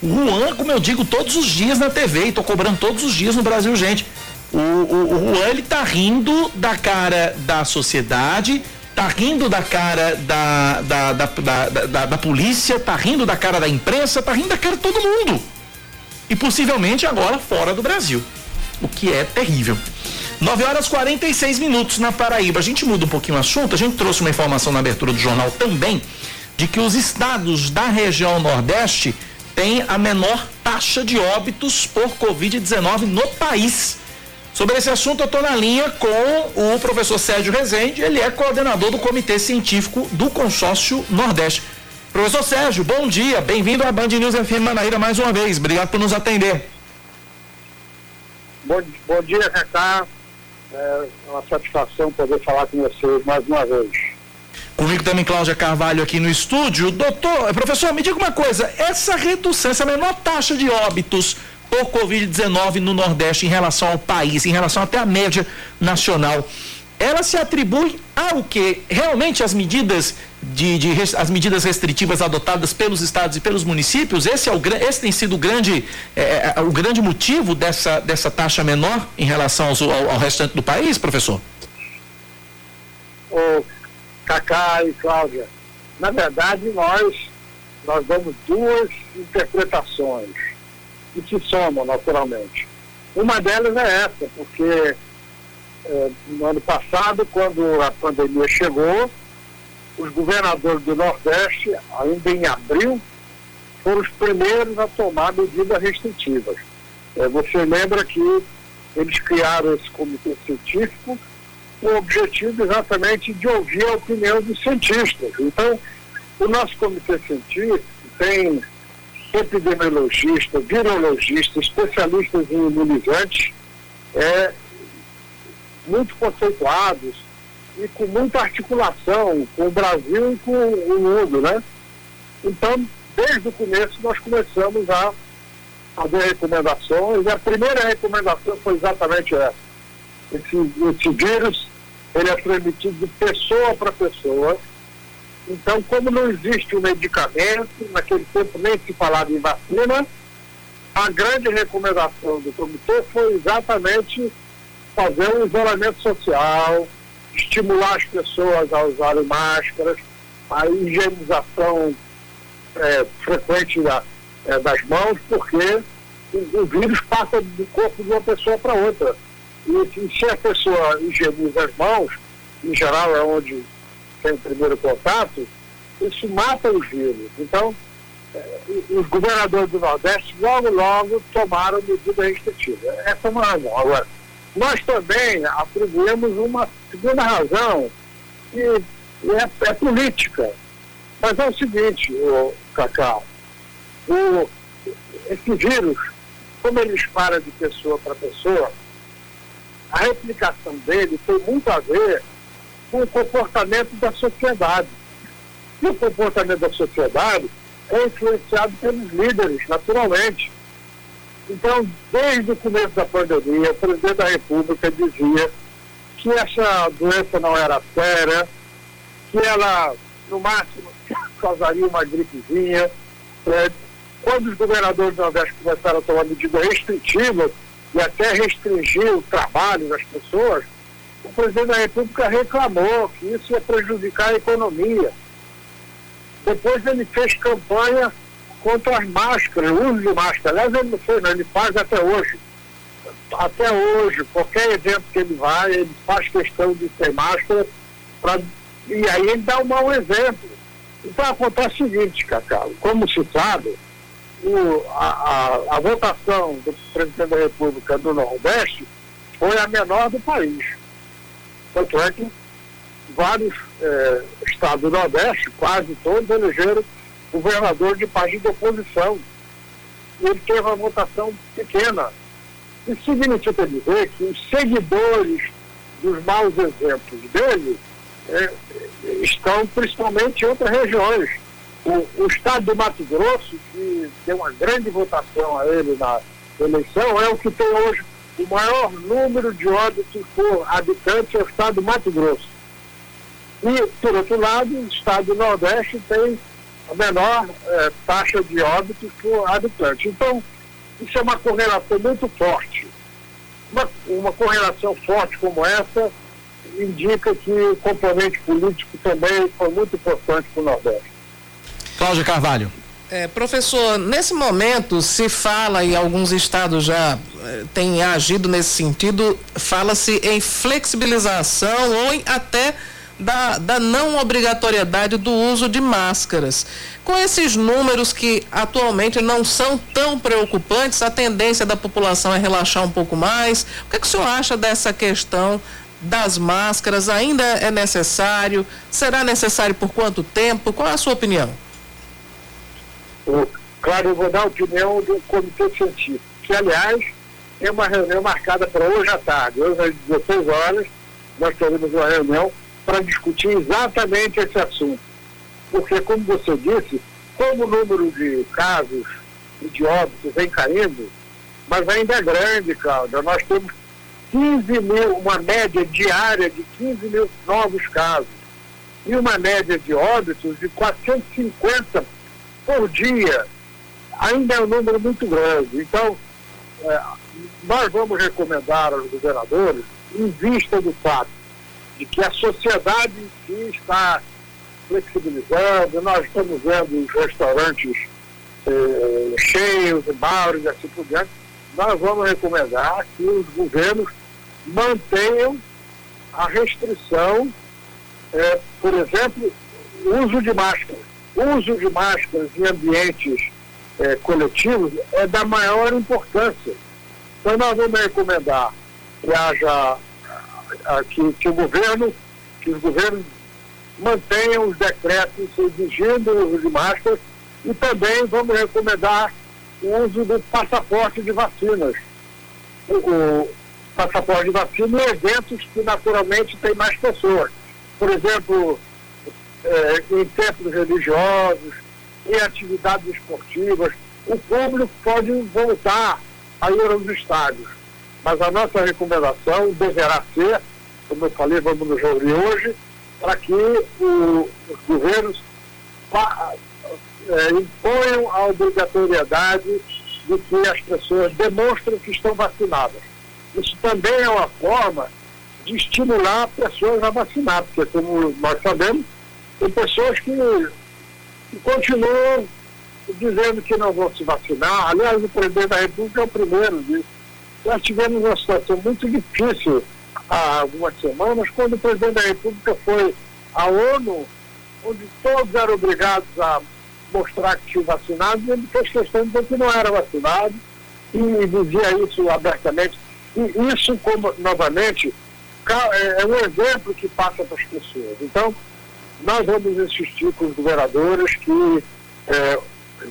O Juan, como eu digo todos os dias na TV, e estou cobrando todos os dias no Brasil, gente. O, o, o Juan ele tá rindo da cara da sociedade, tá rindo da cara da, da, da, da, polícia, tá rindo da cara da imprensa, tá rindo da cara de todo mundo. E possivelmente agora fora do Brasil. O que é terrível. 9 horas 46 minutos na Paraíba. A gente muda um pouquinho o assunto. A gente trouxe uma informação na abertura do jornal também de que os estados da região Nordeste têm a menor taxa de óbitos por Covid-19 no país. Sobre esse assunto, eu estou na linha com o professor Sérgio Rezende, ele é coordenador do Comitê Científico do Consórcio Nordeste. Professor Sérgio, bom dia, bem-vindo à Band News FM Manaíra mais uma vez, obrigado por nos atender. Bom, bom dia, Cacá, é uma satisfação poder falar com você mais uma vez. Comigo também Cláudia Carvalho aqui no estúdio. Doutor, professor, me diga uma coisa, essa redução, essa menor taxa de óbitos por Covid-19 no Nordeste em relação ao país, em relação até à média nacional. Ela se atribui ao que realmente as medidas de, de, as medidas restritivas adotadas pelos estados e pelos municípios, esse, é o, esse tem sido o grande, é, é, é, o grande motivo dessa, dessa taxa menor em relação ao, ao, restante do país, professor? Ô, Cacá e Cláudia, na verdade nós, nós damos duas interpretações que se somam naturalmente. Uma delas é essa, porque é, no ano passado, quando a pandemia chegou, os governadores do Nordeste, ainda em abril, foram os primeiros a tomar medidas restritivas. É, você lembra que eles criaram esse comitê científico com o objetivo exatamente de ouvir a opinião dos cientistas. Então, o nosso comitê científico tem epidemiologistas, virologistas, especialistas em imunizantes, é, muito conceituados e com muita articulação com o Brasil e com o mundo, né? Então, desde o começo nós começamos a fazer recomendações e a primeira recomendação foi exatamente essa. Esse, esse vírus, ele é transmitido de pessoa para pessoa, então, como não existe um medicamento, naquele tempo nem se falava em vacina, a grande recomendação do comitê foi exatamente fazer um isolamento social, estimular as pessoas a usarem máscaras, a higienização é, frequente da, é, das mãos, porque o, o, vírus passa do corpo de uma pessoa para outra. E, se a pessoa higieniza as mãos, em geral é onde tem o primeiro contato, isso mata os vírus. Então, eh, os governadores do Nordeste logo, logo tomaram medida restritiva. Essa é uma razão. Agora, nós também atribuímos uma segunda razão, que é, é política. Mas é o seguinte, o Cacau, o, esse vírus, como ele dispara de pessoa para pessoa, a replicação dele tem muito a ver com o comportamento da sociedade. E o comportamento da sociedade é influenciado pelos líderes, naturalmente. Então, desde o começo da pandemia, o presidente da República dizia que essa doença não era séria, que ela no máximo [coughs] causaria uma gripezinha. É, quando os governadores do Nordeste começaram a tomar medidas restritivas e até restringir o trabalho das pessoas, o presidente da República reclamou que isso ia prejudicar a economia. Depois ele fez campanha contra as máscaras, o uso de máscara. Aliás, ele não fez, não, ele faz até hoje. Até hoje, qualquer evento que ele vai, ele faz questão de ter máscara, pra, e aí ele dá um mau exemplo. Então acontece o seguinte, Cacau, como se sabe, o, a, a, a, votação do presidente da República do Nordeste foi a menor do país. Tanto é que vários eh, estados do Nordeste, quase todos, elegeram governador de partido de oposição. Ele teve uma votação pequena. Isso significa dizer que os seguidores dos maus exemplos dele eh, estão principalmente em outras regiões o, o estado do Mato Grosso, que tem uma grande votação a ele na eleição, é o que tem hoje o maior número de óbitos por habitante é o estado do Mato Grosso. E, por outro lado, o estado do Nordeste tem a menor eh, taxa de óbitos por habitante. Então, isso é uma correlação muito forte. Uma, uma correlação forte como essa indica que o componente político também foi muito importante para o Nordeste. Cláudia Carvalho. É, professor, nesse momento se fala, e alguns estados já é, têm agido nesse sentido, fala-se em flexibilização ou em até da, da não obrigatoriedade do uso de máscaras. Com esses números que atualmente não são tão preocupantes, a tendência da população é relaxar um pouco mais. O que, é que o senhor acha dessa questão das máscaras? Ainda é necessário? Será necessário por quanto tempo? Qual é a sua opinião? Claro, eu vou dar a opinião do Comitê Científico, que, aliás, tem uma reunião marcada para hoje à tarde. Hoje, às 16 horas, nós teremos uma reunião para discutir exatamente esse assunto. Porque, como você disse, como o número de casos e de óbitos vem caindo, mas ainda é grande, Cláudia. Nós temos 15 mil, uma média diária de 15 mil novos casos e uma média de óbitos de 450 por dia ainda é um número muito grande. Então, é, nós vamos recomendar aos governadores, em vista do fato de que a sociedade em está flexibilizando, nós estamos vendo os restaurantes eh, cheios, bares e assim por diante, nós vamos recomendar que os governos mantenham a restrição, eh, por exemplo, uso de máscara o uso de máscaras em ambientes é, coletivos é da maior importância. Então nós vamos recomendar que haja que, que o governo, que os governos mantenham os decretos exigindo o uso de máscaras e também vamos recomendar o uso do passaporte de vacinas. O, o passaporte de vacina em eventos que naturalmente tem mais pessoas. Por exemplo, é, em templos religiosos, em atividades esportivas, o público pode voltar a ir aos estádios. Mas a nossa recomendação deverá ser, como eu falei, vamos nos reunir hoje, para que o, os governos é, imponham a obrigatoriedade de que as pessoas demonstrem que estão vacinadas. Isso também é uma forma de estimular pessoas a vacinar, porque, como nós sabemos, tem pessoas que, que continuam dizendo que não vão se vacinar. Aliás, o presidente da República é o primeiro disso. Nós tivemos uma situação muito difícil há algumas semanas, quando o presidente da República foi à ONU, onde todos eram obrigados a mostrar que tinham vacinado, e ele fez questão de dizer que não era vacinado, e dizia isso abertamente. E isso, como, novamente, é, é um exemplo que passa para as pessoas. Então, nós vamos insistir com os governadores que, é,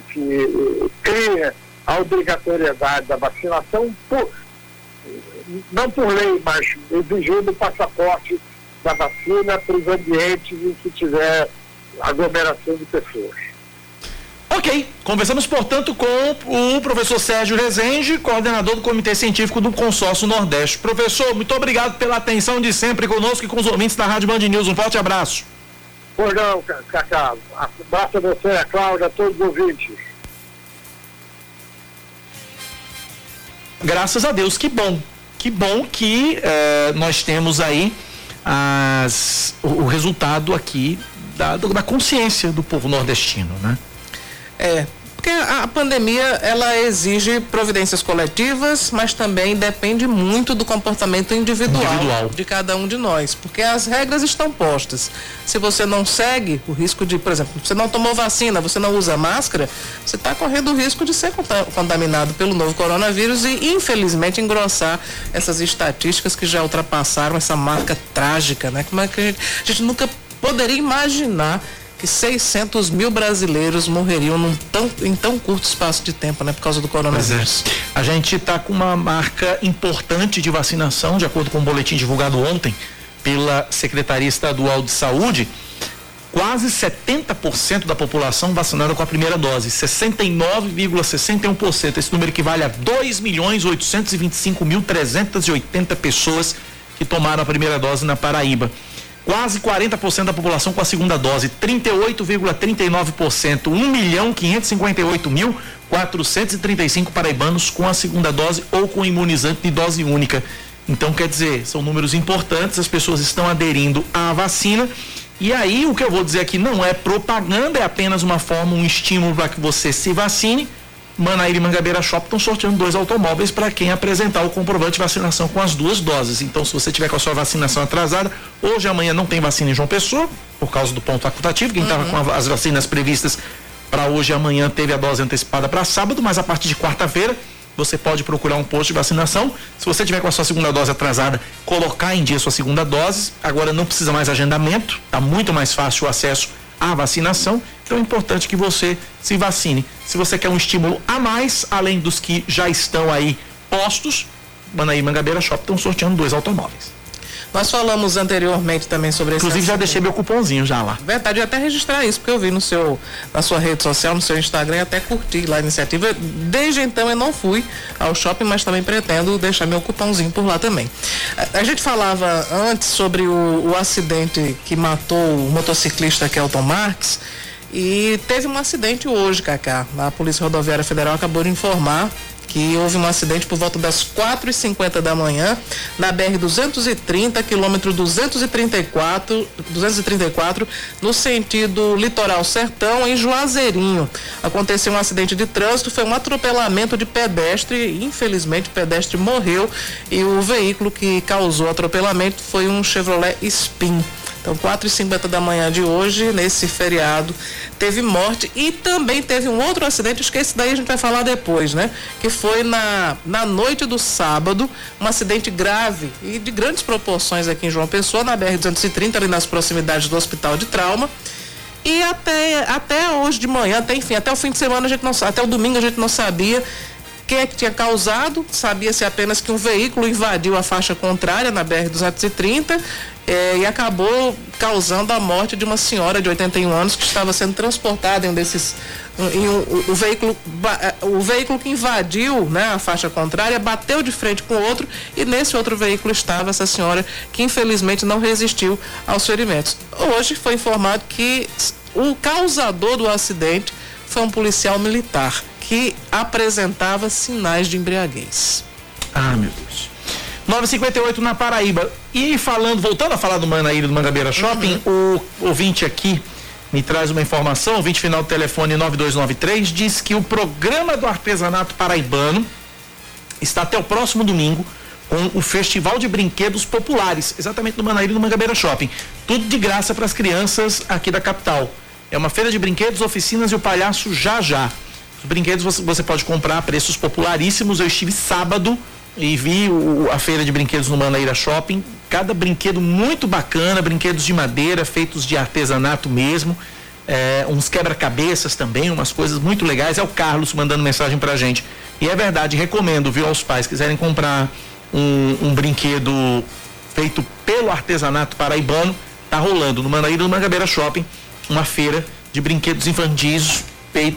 que criem a obrigatoriedade da vacinação, por, não por lei, mas exigindo o passaporte da vacina para os ambientes em que tiver aglomeração de pessoas. Ok, conversamos, portanto, com o professor Sérgio Rezende, coordenador do Comitê Científico do Consórcio Nordeste. Professor, muito obrigado pela atenção de sempre conosco e com os ouvintes da Rádio Band News. Um forte abraço. Pois não, Cacá. Abraço a você, a Cláudia, a todos os ouvintes. Graças a Deus, que bom. Que bom que eh, nós temos aí as, o, o resultado aqui da, da consciência do povo nordestino, né? É, porque a pandemia ela exige providências coletivas, mas também depende muito do comportamento individual, individual, de cada um de nós, porque as regras estão postas. Se você não segue o risco de, por exemplo, você não tomou vacina, você não usa máscara, você está correndo o risco de ser contaminado pelo novo coronavírus e infelizmente engrossar essas estatísticas que já ultrapassaram essa marca trágica, né? Como é que a gente, a gente nunca poderia imaginar que 600 mil brasileiros morreriam tão, em tão curto espaço de tempo, né, por causa do coronavírus. É. A gente está com uma marca importante de vacinação, de acordo com o um boletim divulgado ontem pela Secretaria Estadual de Saúde. Quase 70% da população vacinada com a primeira dose, 69,61%. Esse número equivale a 2 milhões 825 mil 380 pessoas que tomaram a primeira dose na Paraíba quase 40% da população com a segunda dose, 38,39%, 1 milhão 558 mil 435 paraibanos com a segunda dose ou com imunizante de dose única. Então, quer dizer, são números importantes, as pessoas estão aderindo à vacina. E aí, o que eu vou dizer aqui não é propaganda, é apenas uma forma, um estímulo para que você se vacine Manaíra e Mangabeira Shop estão sorteando dois automóveis para quem apresentar o comprovante de vacinação com as duas doses. Então, se você tiver com a sua vacinação atrasada, hoje amanhã não tem vacina em João Pessoa, por causa do ponto facultativo. Quem estava uhum. com as vacinas previstas para hoje e amanhã teve a dose antecipada para sábado, mas a partir de quarta-feira você pode procurar um posto de vacinação. Se você tiver com a sua segunda dose atrasada, colocar em dia a sua segunda dose. Agora não precisa mais agendamento, está muito mais fácil o acesso à vacinação. Então é importante que você se vacine. Se você quer um estímulo a mais, além dos que já estão aí postos, Manaí Mangabeira Shop estão sorteando dois automóveis. Nós falamos anteriormente também sobre esse Inclusive já deixei meu cupomzinho já lá. Verdade, eu até registrar isso, porque eu vi no seu, na sua rede social, no seu Instagram, até curti lá a iniciativa. Desde então eu não fui ao shopping, mas também pretendo deixar meu cupomzinho por lá também. A, a gente falava antes sobre o, o acidente que matou o motociclista Kelton Marques. E teve um acidente hoje, Cacá. A Polícia Rodoviária Federal acabou de informar que houve um acidente por volta das 4 e 50 da manhã na BR 230, quilômetro 234, 234, no sentido litoral sertão, em Juazeirinho. Aconteceu um acidente de trânsito, foi um atropelamento de pedestre, infelizmente o pedestre morreu e o veículo que causou o atropelamento foi um Chevrolet Spin. Então, 4 e 50 da manhã de hoje, nesse feriado, teve morte e também teve um outro acidente, esse daí a gente vai falar depois, né? Que foi na, na noite do sábado, um acidente grave e de grandes proporções aqui em João Pessoa, na BR-230, ali nas proximidades do Hospital de Trauma. E até, até hoje de manhã, até enfim, até o fim de semana a gente não até o domingo a gente não sabia quem é que tinha causado? Sabia-se apenas que um veículo invadiu a faixa contrária na BR-230 eh, e acabou causando a morte de uma senhora de 81 anos que estava sendo transportada em um desses. Em um, o, veículo, eh, o veículo que invadiu né, a faixa contrária bateu de frente com o outro e nesse outro veículo estava essa senhora que infelizmente não resistiu aos ferimentos. Hoje foi informado que o causador do acidente foi um policial militar que apresentava sinais de embriaguez. Ah, meu Deus. 958 na Paraíba. E falando, voltando a falar do Manaíra do Mangabeira Shopping, uhum. o ouvinte aqui me traz uma informação, o ouvinte final do telefone 9293 diz que o programa do artesanato paraibano está até o próximo domingo com o Festival de Brinquedos Populares, exatamente no Manaíra do Mangabeira Shopping. Tudo de graça para as crianças aqui da capital. É uma feira de brinquedos, oficinas e o palhaço já já. Os brinquedos você, você pode comprar a preços popularíssimos. Eu estive sábado e vi a feira de brinquedos no Manaíra Shopping. Cada brinquedo muito bacana, brinquedos de madeira, feitos de artesanato mesmo. É, uns quebra-cabeças também, umas coisas muito legais. É o Carlos mandando mensagem pra gente. E é verdade, recomendo, viu, aos pais quiserem comprar um, um brinquedo feito pelo artesanato paraibano, tá rolando no Manaíra do Mangabeira Shopping, uma feira de brinquedos infantis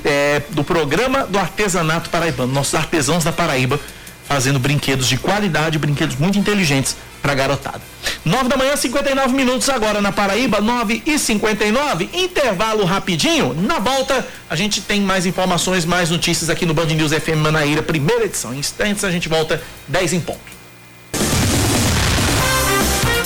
é, do programa do artesanato paraibano, nossos artesãos da Paraíba fazendo brinquedos de qualidade, brinquedos muito inteligentes para garotada. 9 da manhã, 59 minutos agora na Paraíba, 9 e 59 Intervalo rapidinho. Na volta, a gente tem mais informações, mais notícias aqui no Band News FM Manaíra, primeira edição. Em instantes, a gente volta 10 em ponto.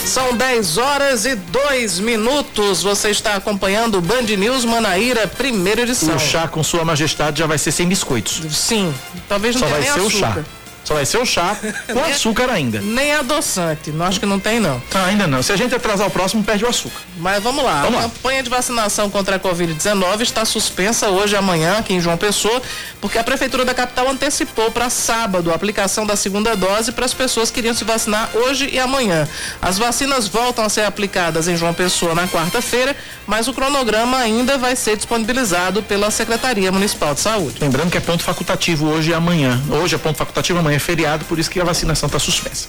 São 10 horas e 2 minutos. Você está acompanhando o Band News Manaíra, primeira edição. O chá com Sua Majestade já vai ser sem biscoitos. Sim, talvez não Só tenha vai nem ser açúcar. o chá. Só vai ser o chá com açúcar ainda. Nem adoçante. Não acho que não tem, não. Ah, ainda não. Se a gente atrasar o próximo, perde o açúcar. Mas vamos lá. Vamos a lá. campanha de vacinação contra a Covid-19 está suspensa hoje e amanhã aqui em João Pessoa, porque a Prefeitura da capital antecipou para sábado a aplicação da segunda dose para as pessoas que iriam se vacinar hoje e amanhã. As vacinas voltam a ser aplicadas em João Pessoa na quarta-feira, mas o cronograma ainda vai ser disponibilizado pela Secretaria Municipal de Saúde. Lembrando que é ponto facultativo hoje e amanhã. Hoje é ponto facultativo, amanhã é feriado, por isso que a vacinação está suspensa.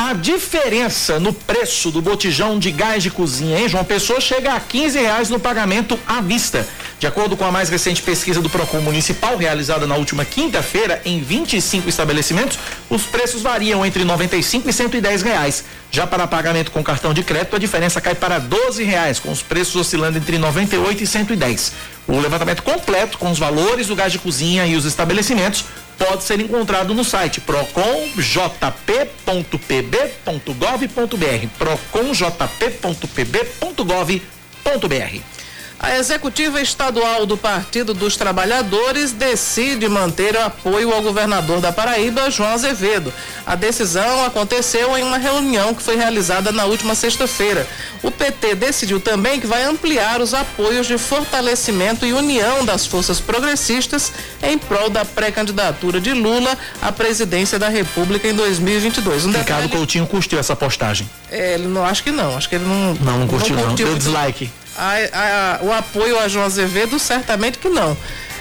A diferença no preço do botijão de gás de cozinha em João Pessoa chega a 15 reais no pagamento à vista. De acordo com a mais recente pesquisa do Procon Municipal, realizada na última quinta-feira em 25 estabelecimentos, os preços variam entre 95 e 110 reais. Já para pagamento com cartão de crédito, a diferença cai para 12 reais, com os preços oscilando entre 98 e 110. O levantamento completo com os valores do gás de cozinha e os estabelecimentos pode ser encontrado no site proconjp.pb.gov.br proconjp.pb.gov.br A executiva estadual do Partido dos Trabalhadores decide manter o apoio ao governador da Paraíba, João Azevedo. A decisão aconteceu em uma reunião que foi realizada na última sexta-feira. O PT decidiu também que vai ampliar os apoios de fortalecimento e união das forças progressistas em prol da pré-candidatura de Lula à presidência da República em 2022. Um Ricardo detalhe, Coutinho curtiu essa postagem. é, ele não acho que não, acho que ele não Não, não curtiu não. Deu muito dislike. A- a- o apoio a João Azevedo, certamente que não.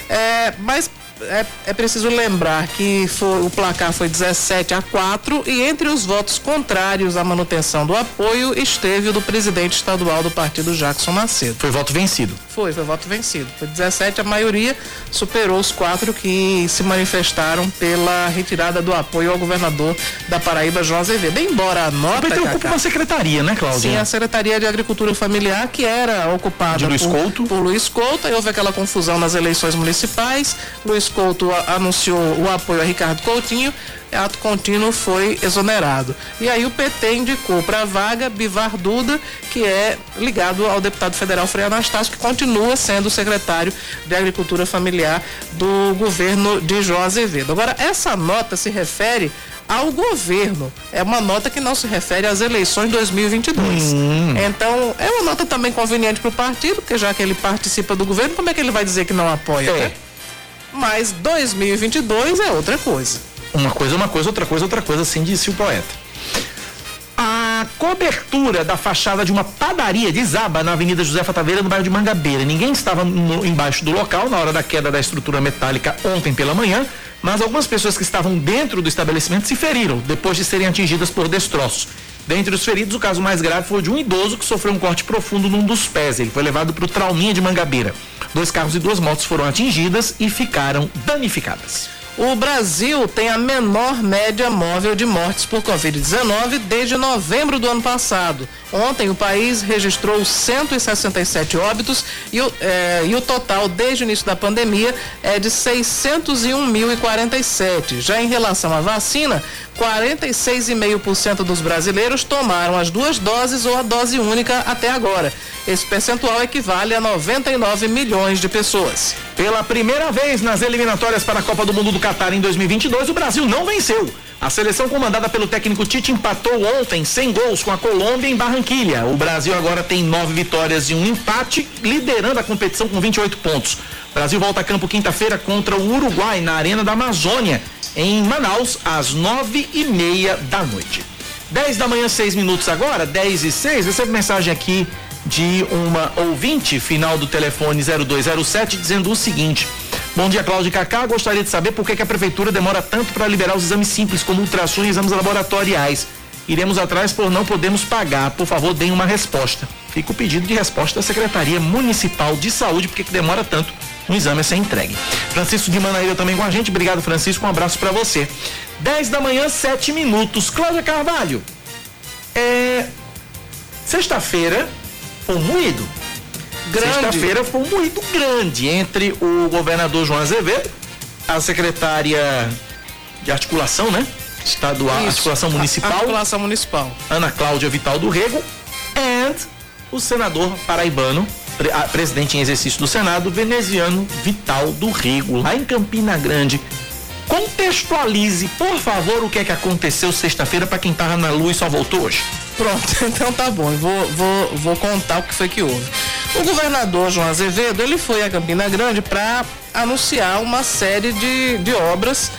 É, mas é, é preciso lembrar que foi- o placar foi 17 a 4 e entre os votos contrários à manutenção do apoio esteve o do presidente estadual do partido, Jackson Macedo. Foi voto vencido. Foi, foi voto vencido. Foi 17, a maioria superou os quatro que se manifestaram pela retirada do apoio ao governador da Paraíba, João Azevedo. Embora a nota. PT ocupa uma secretaria, né, Cláudia? Sim, a Secretaria de Agricultura Familiar, que era ocupada De Luiz por, Couto. por Luiz Couto, aí houve aquela confusão nas eleições municipais. Luiz Couto anunciou o apoio a Ricardo Coutinho, ato contínuo foi exonerado. E aí o PT indicou para a vaga Bivar Duda, que é ligado ao deputado federal Frei Anastácio, que continua sendo o secretário de Agricultura Familiar do governo de João Azevedo. Agora, essa nota se refere ao governo. É uma nota que não se refere às eleições 2022. Então, é uma nota também conveniente para o partido, porque já que ele participa do governo, como é que ele vai dizer que não apoia? É. né? Mas 2022 é outra coisa. Uma coisa é uma coisa, outra coisa outra coisa, assim disse o poeta. A cobertura da fachada de uma padaria desaba na Avenida José Taveira, no bairro de Mangabeira. Ninguém estava no- embaixo do local na hora da queda da estrutura metálica ontem pela manhã, mas algumas pessoas que estavam dentro do estabelecimento se feriram depois de serem atingidas por destroços. Dentre os feridos, o caso mais grave foi de um idoso que sofreu um corte profundo num dos pés. Ele foi levado para o Trauminha de Mangabeira. Dois carros e duas motos foram atingidas e ficaram danificadas. O Brasil tem a menor média móvel de mortes por Covid-19 desde novembro do ano passado. Ontem, o país registrou 167 óbitos e o, eh, e o total desde o início da pandemia é de 601.047. Já em relação à vacina, 46,5% dos brasileiros tomaram as duas doses ou a dose única até agora. Esse percentual equivale a 99 milhões de pessoas. Pela primeira vez nas eliminatórias para a Copa do Mundo do Catar em 2022, o Brasil não venceu. A seleção comandada pelo técnico Tite empatou ontem sem gols com a Colômbia em Barranquilha. O Brasil agora tem nove vitórias e um empate, liderando a competição com 28 pontos. O Brasil volta a campo quinta-feira contra o Uruguai na Arena da Amazônia, em Manaus, às nove e meia da noite. 10 da manhã, 6 minutos agora, 10 e 6. Recebo mensagem aqui de uma ouvinte, final do telefone 0207, dizendo o seguinte. Bom dia, Cláudio Cacá. Gostaria de saber por que, a prefeitura demora tanto para liberar os exames simples, como ultrassom e exames laboratoriais. Iremos atrás por não podemos pagar. Por favor, deem uma resposta. Fica o pedido de resposta da Secretaria Municipal de Saúde, porque que demora tanto um exame a ser entregue. Francisco de Manaíra também com a gente. Obrigado, Francisco. Um abraço para você. 10 da manhã, 7 minutos. Cláudia Carvalho. É, Sexta-feira foi moído. Sexta-feira foi um moído grande entre o governador João Azevedo, a secretária de articulação, né? Estadual, Isso, articulação municipal, Articulação municipal. Ana Cláudia Vital do Rego, e o senador paraibano, pre- a- presidente em exercício do Senado, veneziano Vital do Rego, lá em Campina Grande. Contextualize, por favor, o que é que aconteceu sexta-feira para quem tava na lua e só voltou hoje. Pronto, [laughs] então tá bom, eu vou, vou, vou contar o que foi que houve. O governador João Azevedo, ele foi a Campina Grande para anunciar uma série de, de obras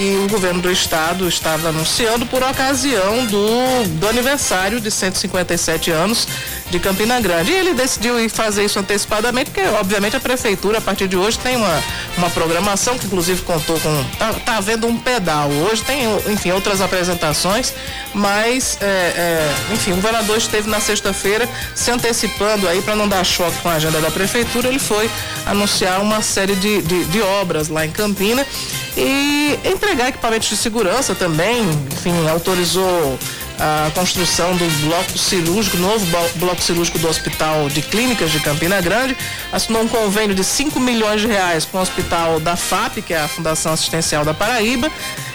que o governo do estado estava anunciando por ocasião do, do aniversário de 157 anos de Campina Grande. E ele decidiu ir fazer isso antecipadamente, porque obviamente a prefeitura a partir de hoje tem uma, uma programação que inclusive contou com. Tá, tá havendo um pedal. Hoje tem, enfim, outras apresentações, mas é, é, enfim, o governador esteve na sexta-feira se antecipando aí para não dar choque com a agenda da prefeitura, ele foi anunciar uma série de, de, de obras lá em Campina e entregar equipamentos de segurança também, enfim, autorizou a construção do bloco cirúrgico, novo blo- bloco cirúrgico do Hospital de Clínicas de Campina Grande, assinou um convênio de 5 milhões de reais com o Hospital da FAP, que é a Fundação Assistencial da Paraíba,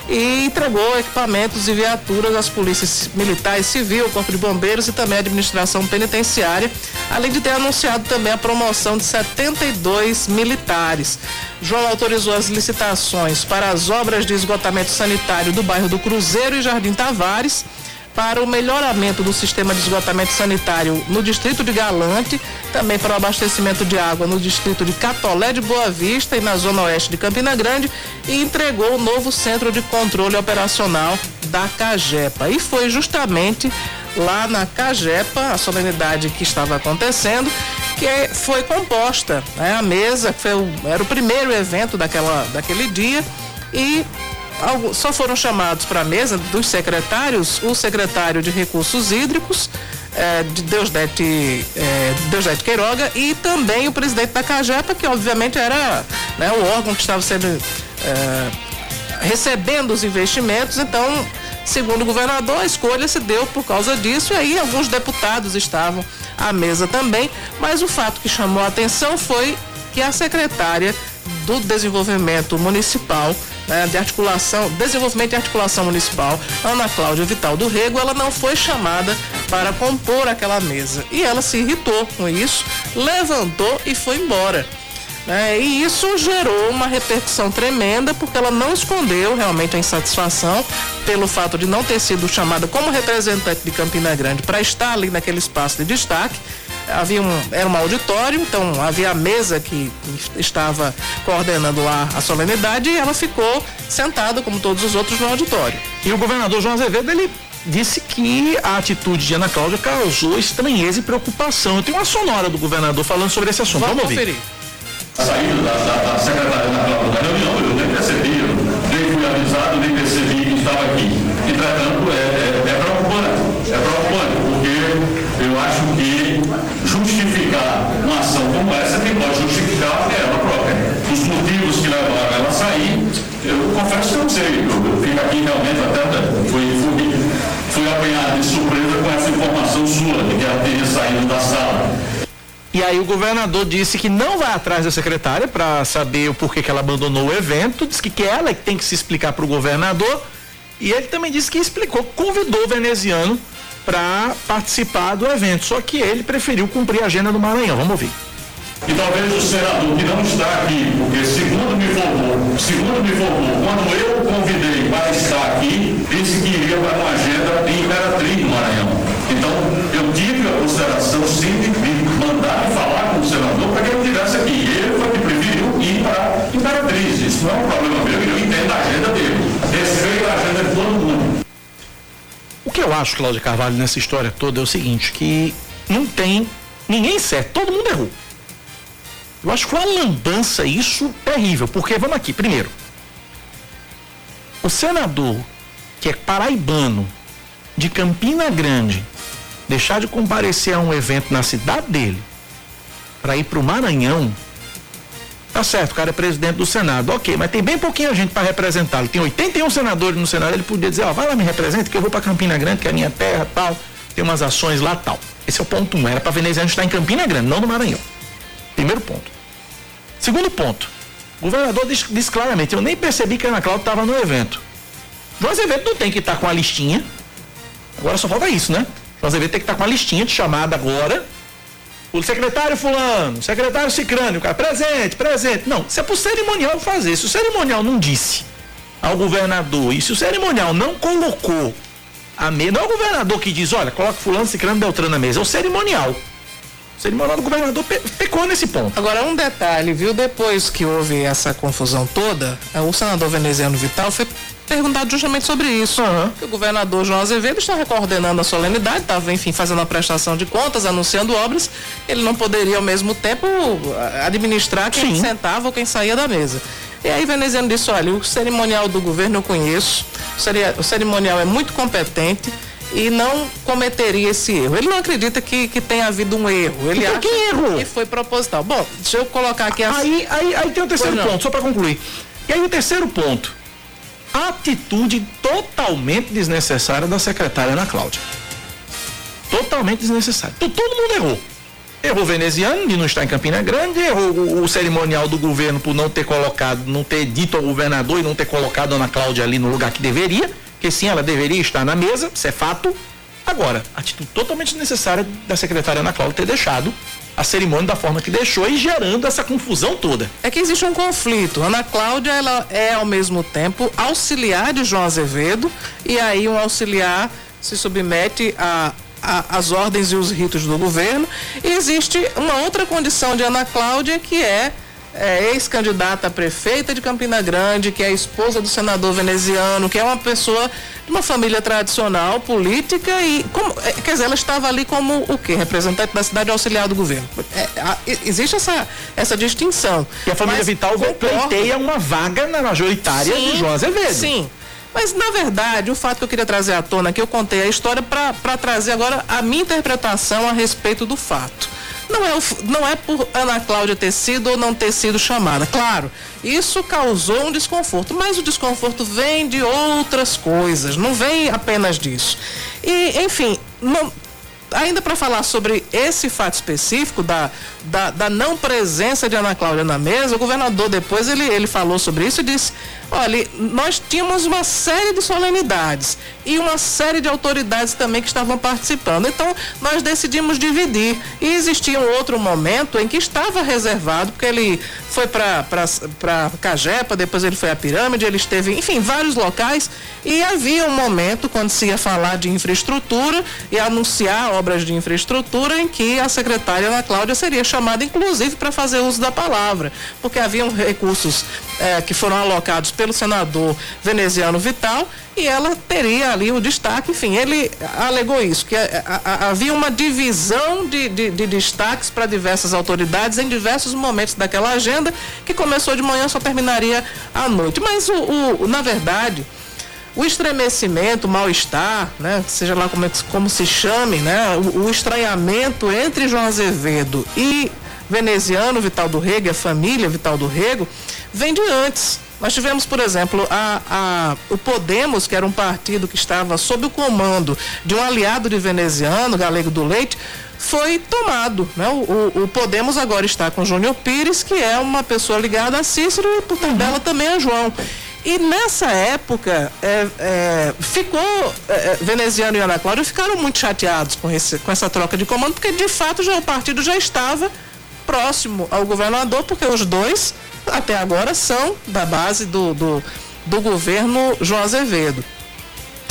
e entregou equipamentos e viaturas às polícias militares civil, corpo de bombeiros e também administração penitenciária, além de ter anunciado também a promoção de 72 militares. João autorizou as licitações para as obras de esgotamento sanitário do bairro do Cruzeiro e Jardim Tavares para o melhoramento do sistema de esgotamento sanitário no distrito de Galante, também para o abastecimento de água no distrito de Catolé de Boa Vista e na zona oeste de Campina Grande e entregou o novo centro de controle operacional da Cagepa. E foi justamente lá na Cagepa, a solenidade que estava acontecendo, que foi composta né, a mesa, que foi o- era o primeiro evento daquela, daquele dia e só foram chamados para a mesa dos secretários o secretário de Recursos Hídricos, eh, de Deusdete, eh, Deusdete Queiroga, e também o presidente da Cagepa, que obviamente era né, o órgão que estava sendo eh, recebendo os investimentos. Então, segundo o governador, a escolha se deu por causa disso, e aí alguns deputados estavam à mesa também, mas o fato que chamou a atenção foi que a secretária do Desenvolvimento Municipal, né, de articulação, Desenvolvimento e Articulação Municipal, Ana Cláudia Vital do Rego, ela não foi chamada para compor aquela mesa. E ela se irritou com isso, levantou e foi embora. né? E isso gerou uma repercussão tremenda, porque ela não escondeu realmente a insatisfação pelo fato de não ter sido chamada como representante de Campina Grande para estar ali naquele espaço de destaque. Havia um, era um auditório, então havia a mesa que estava coordenando lá a solenidade e ela ficou sentada, como todos os outros, no auditório. E o governador João Azevedo, ele disse que a atitude de Ana Cláudia causou estranheza e preocupação. Eu tenho uma sonora do governador falando sobre esse assunto. Vamos Vamos, ouvir. conferir. saída da, da, da secretária da reunião, eu nem percebi, eu nem fui avisado, nem percebi que estava aqui. Entretanto, é, é, é preocupante, é preocupante, porque eu acho que justificar uma ação como essa, quem pode justificar ela própria. Os motivos que levaram ela a sair, eu confesso que eu não sei, eu, eu fico aqui realmente até fui, fui, fui apanhado de surpresa com essa informação sua, de que ela teria saído da sala. E aí o governador disse que não vai atrás da secretária para saber o porquê que ela abandonou o evento, disse que, que ela é que tem que se explicar para o governador. E ele também disse que explicou, convidou o veneziano para participar do evento. Só que ele preferiu cumprir a agenda do Maranhão. Vamos ouvir. E talvez o senador que não está aqui, porque segundo me informou, segundo me informou, quando eu o convidei para estar aqui, disse que iria para uma agenda em Imperatriz, no Maranhão. Então, eu tive a consideração sim de mandar falar com o senador para que ele estivesse aqui. Ele foi que preferiu ir para Imperatriz. Isso não é um problema meu, eu entendo a agenda dele. Respeito a agenda de todo mundo. O que eu acho, Cláudia Carvalho, nessa história toda é o seguinte, que não tem ninguém certo, todo mundo errou. Eu acho que foi uma lambança isso terrível, porque vamos aqui, primeiro, o senador que é paraibano de Campina Grande deixar de comparecer a um evento na cidade dele para ir para o Maranhão, tá certo, o cara é presidente do Senado, ok, mas tem bem pouquinha gente para representá-lo. Tem 81 senadores no Senado, ele podia dizer, ó, vai lá me representa que eu vou para Campina Grande, que é a minha terra, tal. tem umas ações lá tal. Esse é o ponto um. Era para veneziano estar em Campina Grande, não no Maranhão. Primeiro ponto. Segundo ponto. O governador disse, disse claramente, eu nem percebi que a Ana Cláudia estava no evento. João Azevedo não tem que estar com a listinha. Agora só falta isso, né? João Azevedo tem que estar com a listinha de chamada agora. O secretário fulano, secretário cicrânio, cara, presente, presente. Não, isso é pro cerimonial fazer. Se o cerimonial não disse ao governador e se o cerimonial não colocou a mesa, não é o governador que diz, olha, coloca fulano, cicrano, beltrano na mesa, é o cerimonial. O cerimonial do governador pe pecou nesse ponto. Agora, um detalhe, viu? Depois que houve essa confusão toda, eh, o senador veneziano Vital foi perguntado justamente sobre isso. Uhum. O governador João Azevedo estava coordenando a solenidade, estava, enfim, fazendo a prestação de contas, anunciando obras. Ele não poderia, ao mesmo tempo, administrar quem Sim. sentava ou quem saía da mesa. E aí Veneziano disse, olha, o cerimonial do governo eu conheço, o cerimonial é muito competente e não cometeria esse erro. Ele não acredita que, que tenha havido um erro. Ele então, acha que erro? que foi proposital. Bom, deixa eu colocar aqui assim. Aí, aí, aí tem o terceiro ponto, só para concluir. E aí o terceiro ponto atitude totalmente desnecessária da secretária Ana Cláudia. Totalmente desnecessária. Todo mundo errou. Errou o veneziano de não estar em Campina Grande, errou o, o, cerimonial do governo por não ter colocado, não ter dito ao governador e não ter colocado a Ana Cláudia ali no lugar que deveria, que sim, ela deveria estar na mesa, isso é fato. Agora, atitude totalmente desnecessária da secretária Ana Cláudia ter deixado a cerimônia da forma que deixou e gerando essa confusão toda. É que existe um conflito. Ana Cláudia, ela é ao mesmo tempo auxiliar de João Azevedo e aí um auxiliar se submete a, as ordens e os ritos do governo. E existe uma outra condição de Ana Cláudia que é é, ex-candidata a prefeita de Campina Grande, que é esposa do senador veneziano, que é uma pessoa de uma família tradicional, política e, como, é, quer dizer, ela estava ali como o quê? Representante da cidade auxiliar do governo. É, a, existe essa, essa distinção. E a família Mas, Vital pleiteia uma vaga na majoritária sim, de João Azevedo. Sim. Mas, na verdade, o fato que eu queria trazer à tona, que eu contei a história para trazer agora a minha interpretação a respeito do fato. Não é, não é por Ana Cláudia ter sido ou não ter sido chamada. Claro, isso causou um desconforto, mas o desconforto vem de outras coisas, não vem apenas disso. E, enfim, não, ainda para falar sobre esse fato específico da, da, da, não presença de Ana Cláudia na mesa, o governador depois ele, ele falou sobre isso e disse: olha, nós tínhamos uma série de solenidades e uma série de autoridades também que estavam participando. Então, nós decidimos dividir. E existia um outro momento em que estava reservado, porque ele foi para Cajepa, depois ele foi à Pirâmide, ele esteve, enfim, vários locais, e havia um momento quando se ia falar de infraestrutura e anunciar obras de infraestrutura em que a secretária Ana Cláudia seria chamada, inclusive, para fazer uso da palavra, porque haviam recursos eh, que foram alocados pelo senador veneziano Vital e ela teria ali o destaque, enfim, ele alegou isso, que a, a, havia uma divisão de, de, de destaques para diversas autoridades em diversos momentos daquela agenda, que começou de manhã só terminaria à noite. Mas, o, o na verdade, o estremecimento, o mal-estar, né, seja lá como, como se chame, né, o, o estranhamento entre João Azevedo e veneziano Vital do Rego, a família Vital do Rego, vem de antes. Nós tivemos, por exemplo, a, a, o Podemos, que era um partido que estava sob o comando de um aliado de veneziano, Galego do Leite, foi tomado. Né? O, o, Podemos agora está com Júnior Pires, que é uma pessoa ligada a Cícero e por tabela uhum. também a João. E nessa época, é, é, ficou. É, é, Veneziano e Ana Cláudia ficaram muito chateados com, esse, com essa troca de comando, porque de fato já, o partido já estava próximo ao governador, porque os dois até agora são da base do, do, do governo João Azevedo.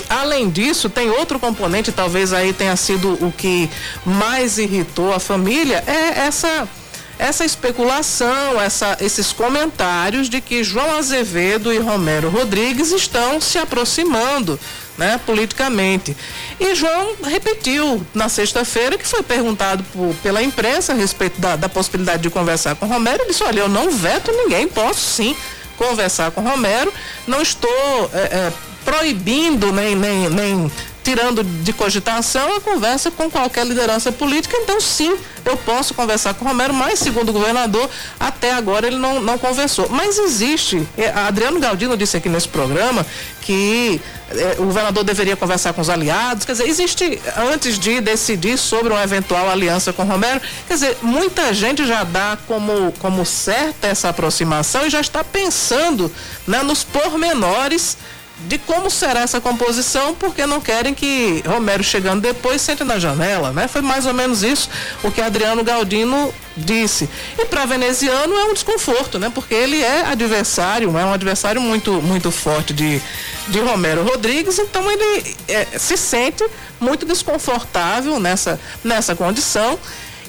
Além disso, tem outro componente, talvez aí tenha sido o que mais irritou a família, é essa essa especulação, essa, esses comentários de que João Azevedo e Romero Rodrigues estão se aproximando né, politicamente. E João repetiu na sexta-feira que foi perguntado por, pela imprensa a respeito da, da possibilidade de conversar com Romero. Ele disse: Olha, eu não veto ninguém, posso sim conversar com Romero. Não estou é, é, proibindo nem, nem, nem tirando de cogitação a conversa com qualquer liderança política. Então, sim, eu posso conversar com o Romero, mas, segundo o governador, até agora ele não, não conversou. Mas existe, eh, Adriano Galdino disse aqui nesse programa que eh, o governador deveria conversar com os aliados. Quer dizer, existe, antes de decidir sobre uma eventual aliança com o Romero, quer dizer, muita gente já dá como, como certa essa aproximação e já está pensando né, nos pormenores de como será essa composição, porque não querem que Romero chegando depois sente na janela, né? Foi mais ou menos isso o que Adriano Galdino disse. E para veneziano é um desconforto, né? Porque ele é adversário, é um adversário muito muito forte de, de Romero Rodrigues, então ele é, se sente muito desconfortável nessa nessa condição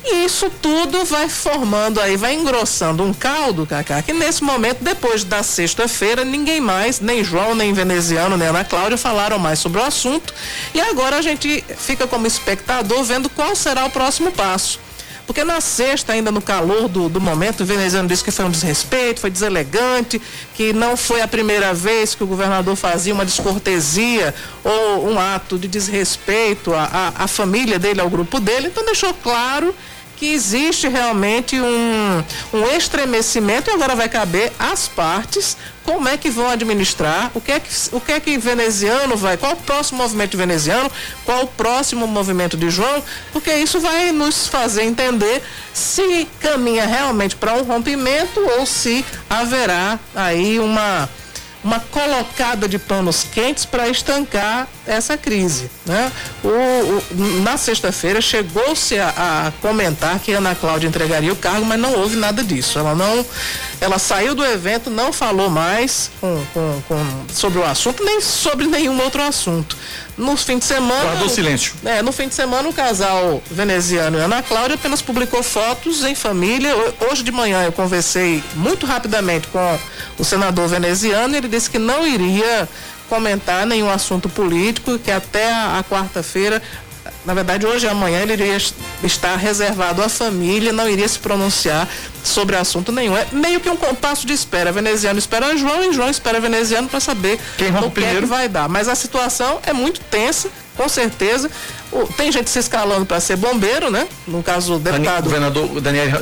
e isso tudo vai formando aí, vai engrossando um caldo, Cacá, que nesse momento, depois da sexta-feira, ninguém mais, nem João, nem Veneziano, nem Ana Cláudia falaram mais sobre o assunto. E agora a gente fica como espectador vendo qual será o próximo passo. Porque na sexta, ainda no calor do, do momento, o veneziano disse que foi um desrespeito, foi deselegante, que não foi a primeira vez que o governador fazia uma descortesia ou um ato de desrespeito à, à, à família dele, ao grupo dele. Então deixou claro que existe realmente um, um estremecimento e agora vai caber às partes como é que vão administrar, o que é que, o que é que veneziano vai, qual o próximo movimento veneziano, qual o próximo movimento de João, porque isso vai nos fazer entender se caminha realmente para um rompimento ou se haverá aí uma uma colocada de panos quentes para estancar essa crise. Né? O, o na sexta-feira chegou-se a, a, comentar que Ana Cláudia entregaria o cargo, mas não houve nada disso. Ela não, ela saiu do evento, não falou mais com, com, com, sobre o assunto, nem sobre nenhum outro assunto. No fim de semana. Guardou silêncio. É, no fim de semana, o casal veneziano e Ana Cláudia apenas publicou fotos em família. Hoje de manhã eu conversei muito rapidamente com o senador veneziano. Ele disse que não iria comentar nenhum assunto político, que até a, a quarta-feira na verdade, hoje e amanhã ele iria estar reservado à família, não iria se pronunciar sobre assunto nenhum. É meio que um compasso de espera. Veneziano espera João e João espera veneziano para saber Quem o que, é que vai dar. Mas a situação é muito tensa, com certeza. Tem gente se escalando para ser bombeiro, né? No caso, o deputado. Governador Daniel,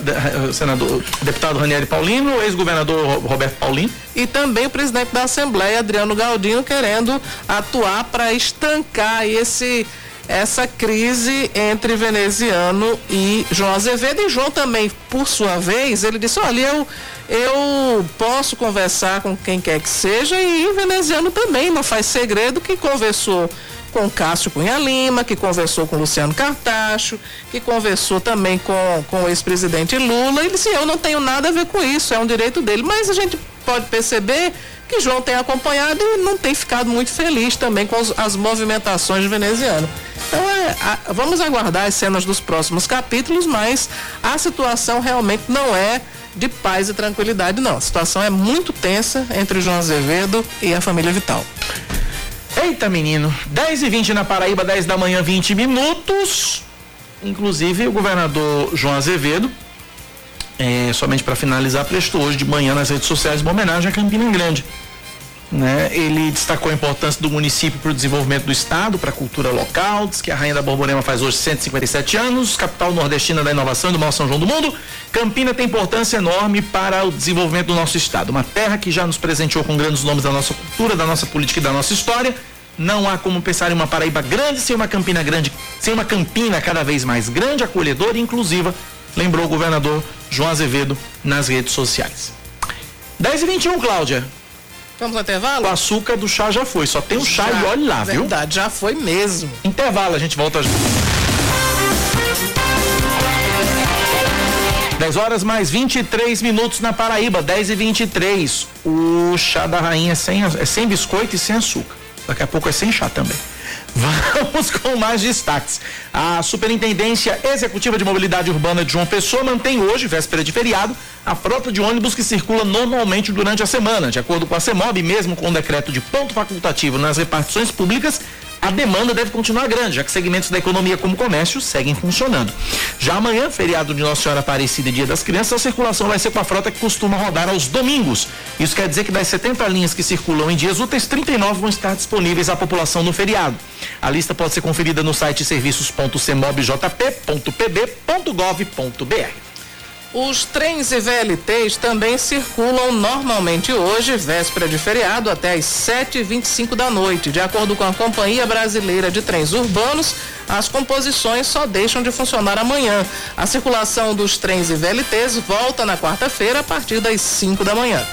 senador, deputado Ranieri Paulino, ex-governador Roberto Paulino. E também o presidente da Assembleia, Adriano Galdino, querendo atuar para estancar esse essa crise entre veneziano e João Azevedo. E João também, por sua vez, ele disse: olha, eu, eu posso conversar com quem quer que seja, e o veneziano também, não faz segredo que conversou com Cássio Cunha Lima, que conversou com Luciano Cartacho, que conversou também com, com o ex-presidente Lula. Ele disse: eu não tenho nada a ver com isso, é um direito dele. Mas a gente pode perceber que João tem acompanhado e não tem ficado muito feliz também com as, as movimentações veneziano. Então, é, a, vamos aguardar as cenas dos próximos capítulos, mas a situação realmente não é de paz e tranquilidade, não. A situação é muito tensa entre João Azevedo e a família Vital. Eita, menino. 10 e 20 na Paraíba, 10 da manhã, 20 minutos. Inclusive, o governador João Azevedo, é, somente para finalizar, prestou hoje de manhã nas redes sociais uma homenagem a Campina Grande. Né? Ele destacou a importância do município para o desenvolvimento do estado, para a cultura local, diz que a Rainha da Borborema faz hoje 157 anos, capital nordestina da inovação e do maior São João do mundo. Campina tem importância enorme para o desenvolvimento do nosso estado, uma terra que já nos presenteou com grandes nomes da nossa cultura, da nossa política e da nossa história. Não há como pensar em uma Paraíba grande sem uma Campina grande, sem uma Campina cada vez mais grande, acolhedora e inclusiva, lembrou o governador João Azevedo nas redes sociais. 10 e 21, Cláudia. Vamos ao intervalo? O açúcar do chá já foi, só tem o chá Já, e olhe lá, viu? Verdade, já foi mesmo. Intervalo, a gente volta já. 10 horas mais 23 minutos na Paraíba, 10 e 23 O chá da rainha é sem, é sem biscoito e sem açúcar. Daqui a pouco é sem chá também. Vamos com mais destaques. A Superintendência Executiva de Mobilidade Urbana de João Pessoa mantém hoje, véspera de feriado, a frota de ônibus que circula normalmente durante a semana. De acordo com a CEMOB, mesmo com o decreto de ponto facultativo nas repartições públicas, a demanda deve continuar grande, já que segmentos da economia como comércio seguem funcionando. Já amanhã, feriado de Nossa Senhora Aparecida e Dia das Crianças, a circulação vai ser com a frota que costuma rodar aos domingos. Isso quer dizer que das 70 linhas que circulam em dias úteis, 39 vão estar disponíveis à população no feriado. A lista pode ser conferida no site serviços.cmobjp.pb.gov.br. Os trens e VLTs também circulam normalmente hoje, véspera de feriado, até às 7h25 da noite. De acordo com a Companhia Brasileira de Trens Urbanos, as composições só deixam de funcionar amanhã. A circulação dos trens e VLTs volta na quarta-feira a partir das 5 da manhã.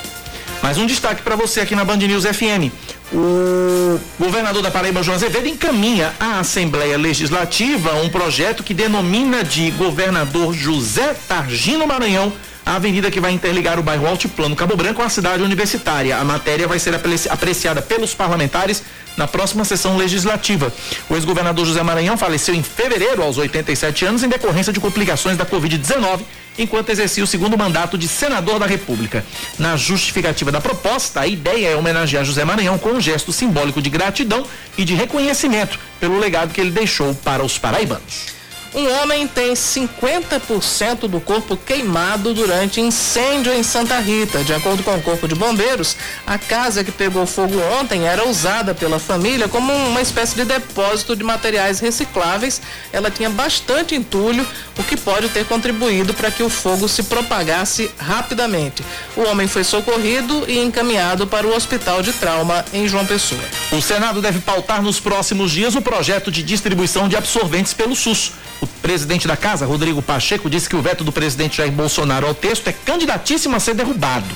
Mais um destaque para você aqui na Band News FM. O governador da Paraíba, João Azevedo, encaminha à Assembleia Legislativa um projeto que denomina de governador José Targino Maranhão a avenida que vai interligar o bairro Altiplano Cabo Branco à cidade universitária. A matéria vai ser apreciada pelos parlamentares na próxima sessão legislativa. O ex-governador José Maranhão faleceu em fevereiro, aos 87 anos, em decorrência de complicações da Covid-19 enquanto exercia o segundo mandato de senador da República. Na justificativa da proposta, a ideia é homenagear José Maranhão com um gesto simbólico de gratidão e de reconhecimento pelo legado que ele deixou para os paraibanos. Um homem tem 50% do corpo queimado durante incêndio em Santa Rita. De acordo com o Corpo de Bombeiros, a casa que pegou fogo ontem era usada pela família como uma espécie de depósito de materiais recicláveis. Ela tinha bastante entulho, o que pode ter contribuído para que o fogo se propagasse rapidamente. O homem foi socorrido e encaminhado para o Hospital de Trauma em João Pessoa. O Senado deve pautar nos próximos dias o projeto de distribuição de absorventes pelo SUS. O presidente da casa, Rodrigo Pacheco, disse que o veto do presidente Jair Bolsonaro ao texto é candidatíssimo a ser derrubado.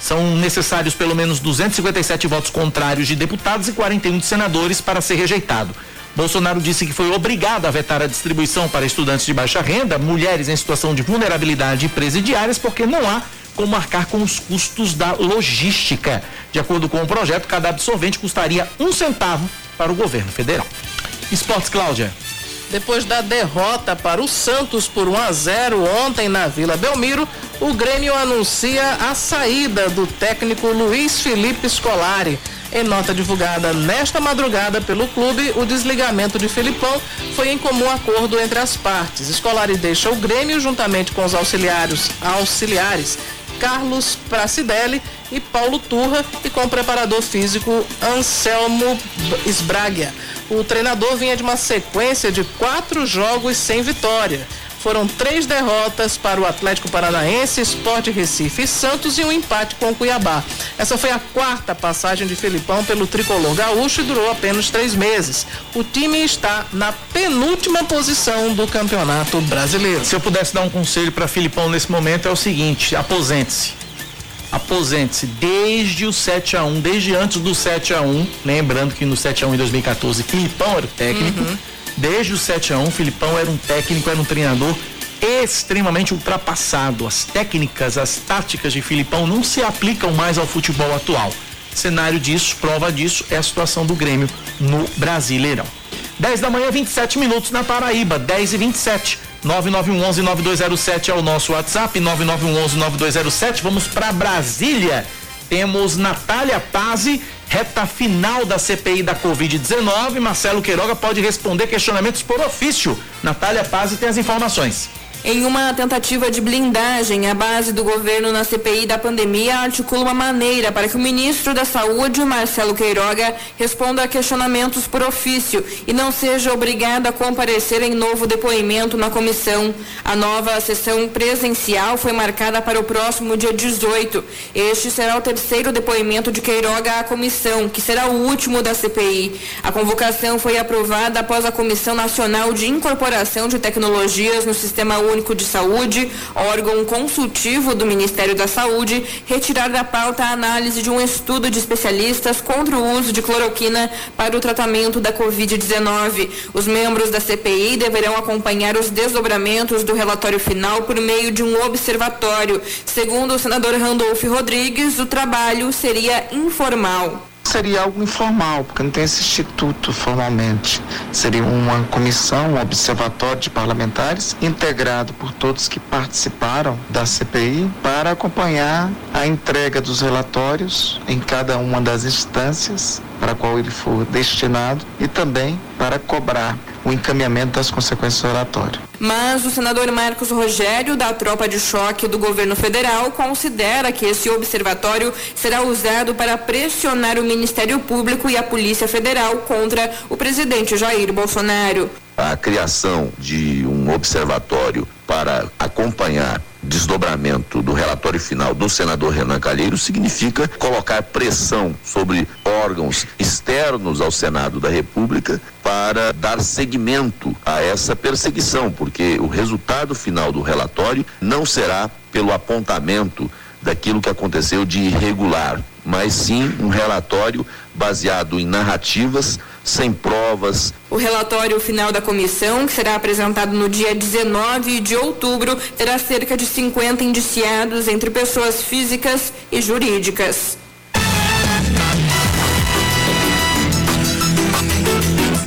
São necessários pelo menos 257 votos contrários de deputados e 41 de senadores para ser rejeitado. Bolsonaro disse que foi obrigado a vetar a distribuição para estudantes de baixa renda, mulheres em situação de vulnerabilidade e presidiárias, porque não há como marcar com os custos da logística. De acordo com o projeto, cada absorvente custaria um centavo para o governo federal. Esportes, Cláudia. Depois da derrota para o Santos por 1 a 0 ontem na Vila Belmiro, o Grêmio anuncia a saída do técnico Luiz Felipe Scolari. Em nota divulgada nesta madrugada pelo clube, o desligamento de Felipão foi em comum acordo entre as partes. Scolari deixa o Grêmio juntamente com os auxiliares, auxiliares Carlos Pracidelli e Paulo Turra e com o preparador físico Anselmo Sbragia. O treinador vinha de uma sequência de quatro jogos sem vitória. Foram três derrotas para o Atlético Paranaense, Esporte Recife e Santos e um empate com o Cuiabá. Essa foi a quarta passagem de Felipão pelo tricolor gaúcho e durou apenas três meses. O time está na penúltima posição do Campeonato Brasileiro. Se eu pudesse dar um conselho para Filipão nesse momento é o seguinte: aposente-se aposente-se desde o 7 a 1 desde antes do 7 a 1 lembrando que no 7 a 1 em 2014 Filipão era o técnico. Uhum. Desde o 7 a 1 Filipão era um técnico, era um treinador extremamente ultrapassado. As técnicas, as táticas de Filipão não se aplicam mais ao futebol atual. Cenário disso, prova disso, é a situação do Grêmio no Brasileirão. 10 da manhã, 27 minutos na Paraíba, 10 e 27. 9911-9207 é o nosso WhatsApp, 9911-9207. Vamos para Brasília. Temos Natália Pazzi, reta final da CPI da Covid-19. Marcelo Queiroga pode responder questionamentos por ofício. Natália Pazzi tem as informações. Em uma tentativa de blindagem, a base do governo na CPI da pandemia articula uma maneira para que o ministro da Saúde, Marcelo Queiroga, responda a questionamentos por ofício e não seja obrigado a comparecer em novo depoimento na comissão. A nova sessão presencial foi marcada para o próximo dia 18. Este será o terceiro depoimento de Queiroga à comissão, que será o último da CPI. A convocação foi aprovada após a Comissão Nacional de Incorporação de Tecnologias no Sistema Único de Saúde, órgão consultivo do Ministério da Saúde, retirar da pauta a análise de um estudo de especialistas contra o uso de cloroquina para o tratamento da Covid-19. Os membros da CPI deverão acompanhar os desdobramentos do relatório final por meio de um observatório. Segundo o senador Randolph Rodrigues, o trabalho seria informal seria algo informal, porque não tem esse instituto formalmente. Seria uma comissão, um observatório de parlamentares, integrado por todos que participaram da CPI, para acompanhar a entrega dos relatórios em cada uma das instâncias para a qual ele for destinado e também para cobrar o encaminhamento das consequências do relatório. Mas o senador Marcos Rogério, da tropa de choque do governo federal, considera que esse observatório será usado para pressionar o Ministério Público e a Polícia Federal contra o presidente Jair Bolsonaro. A criação de um observatório para acompanhar desdobramento do relatório final do senador Renan Calheiros significa colocar pressão sobre órgãos externos ao Senado da República para dar seguimento a essa perseguição, porque o resultado final do relatório não será pelo apontamento daquilo que aconteceu de irregular, mas sim um relatório baseado em narrativas sem provas. O relatório final da comissão, que será apresentado no dia 19 de outubro, terá cerca de 50 indiciados entre pessoas físicas e jurídicas.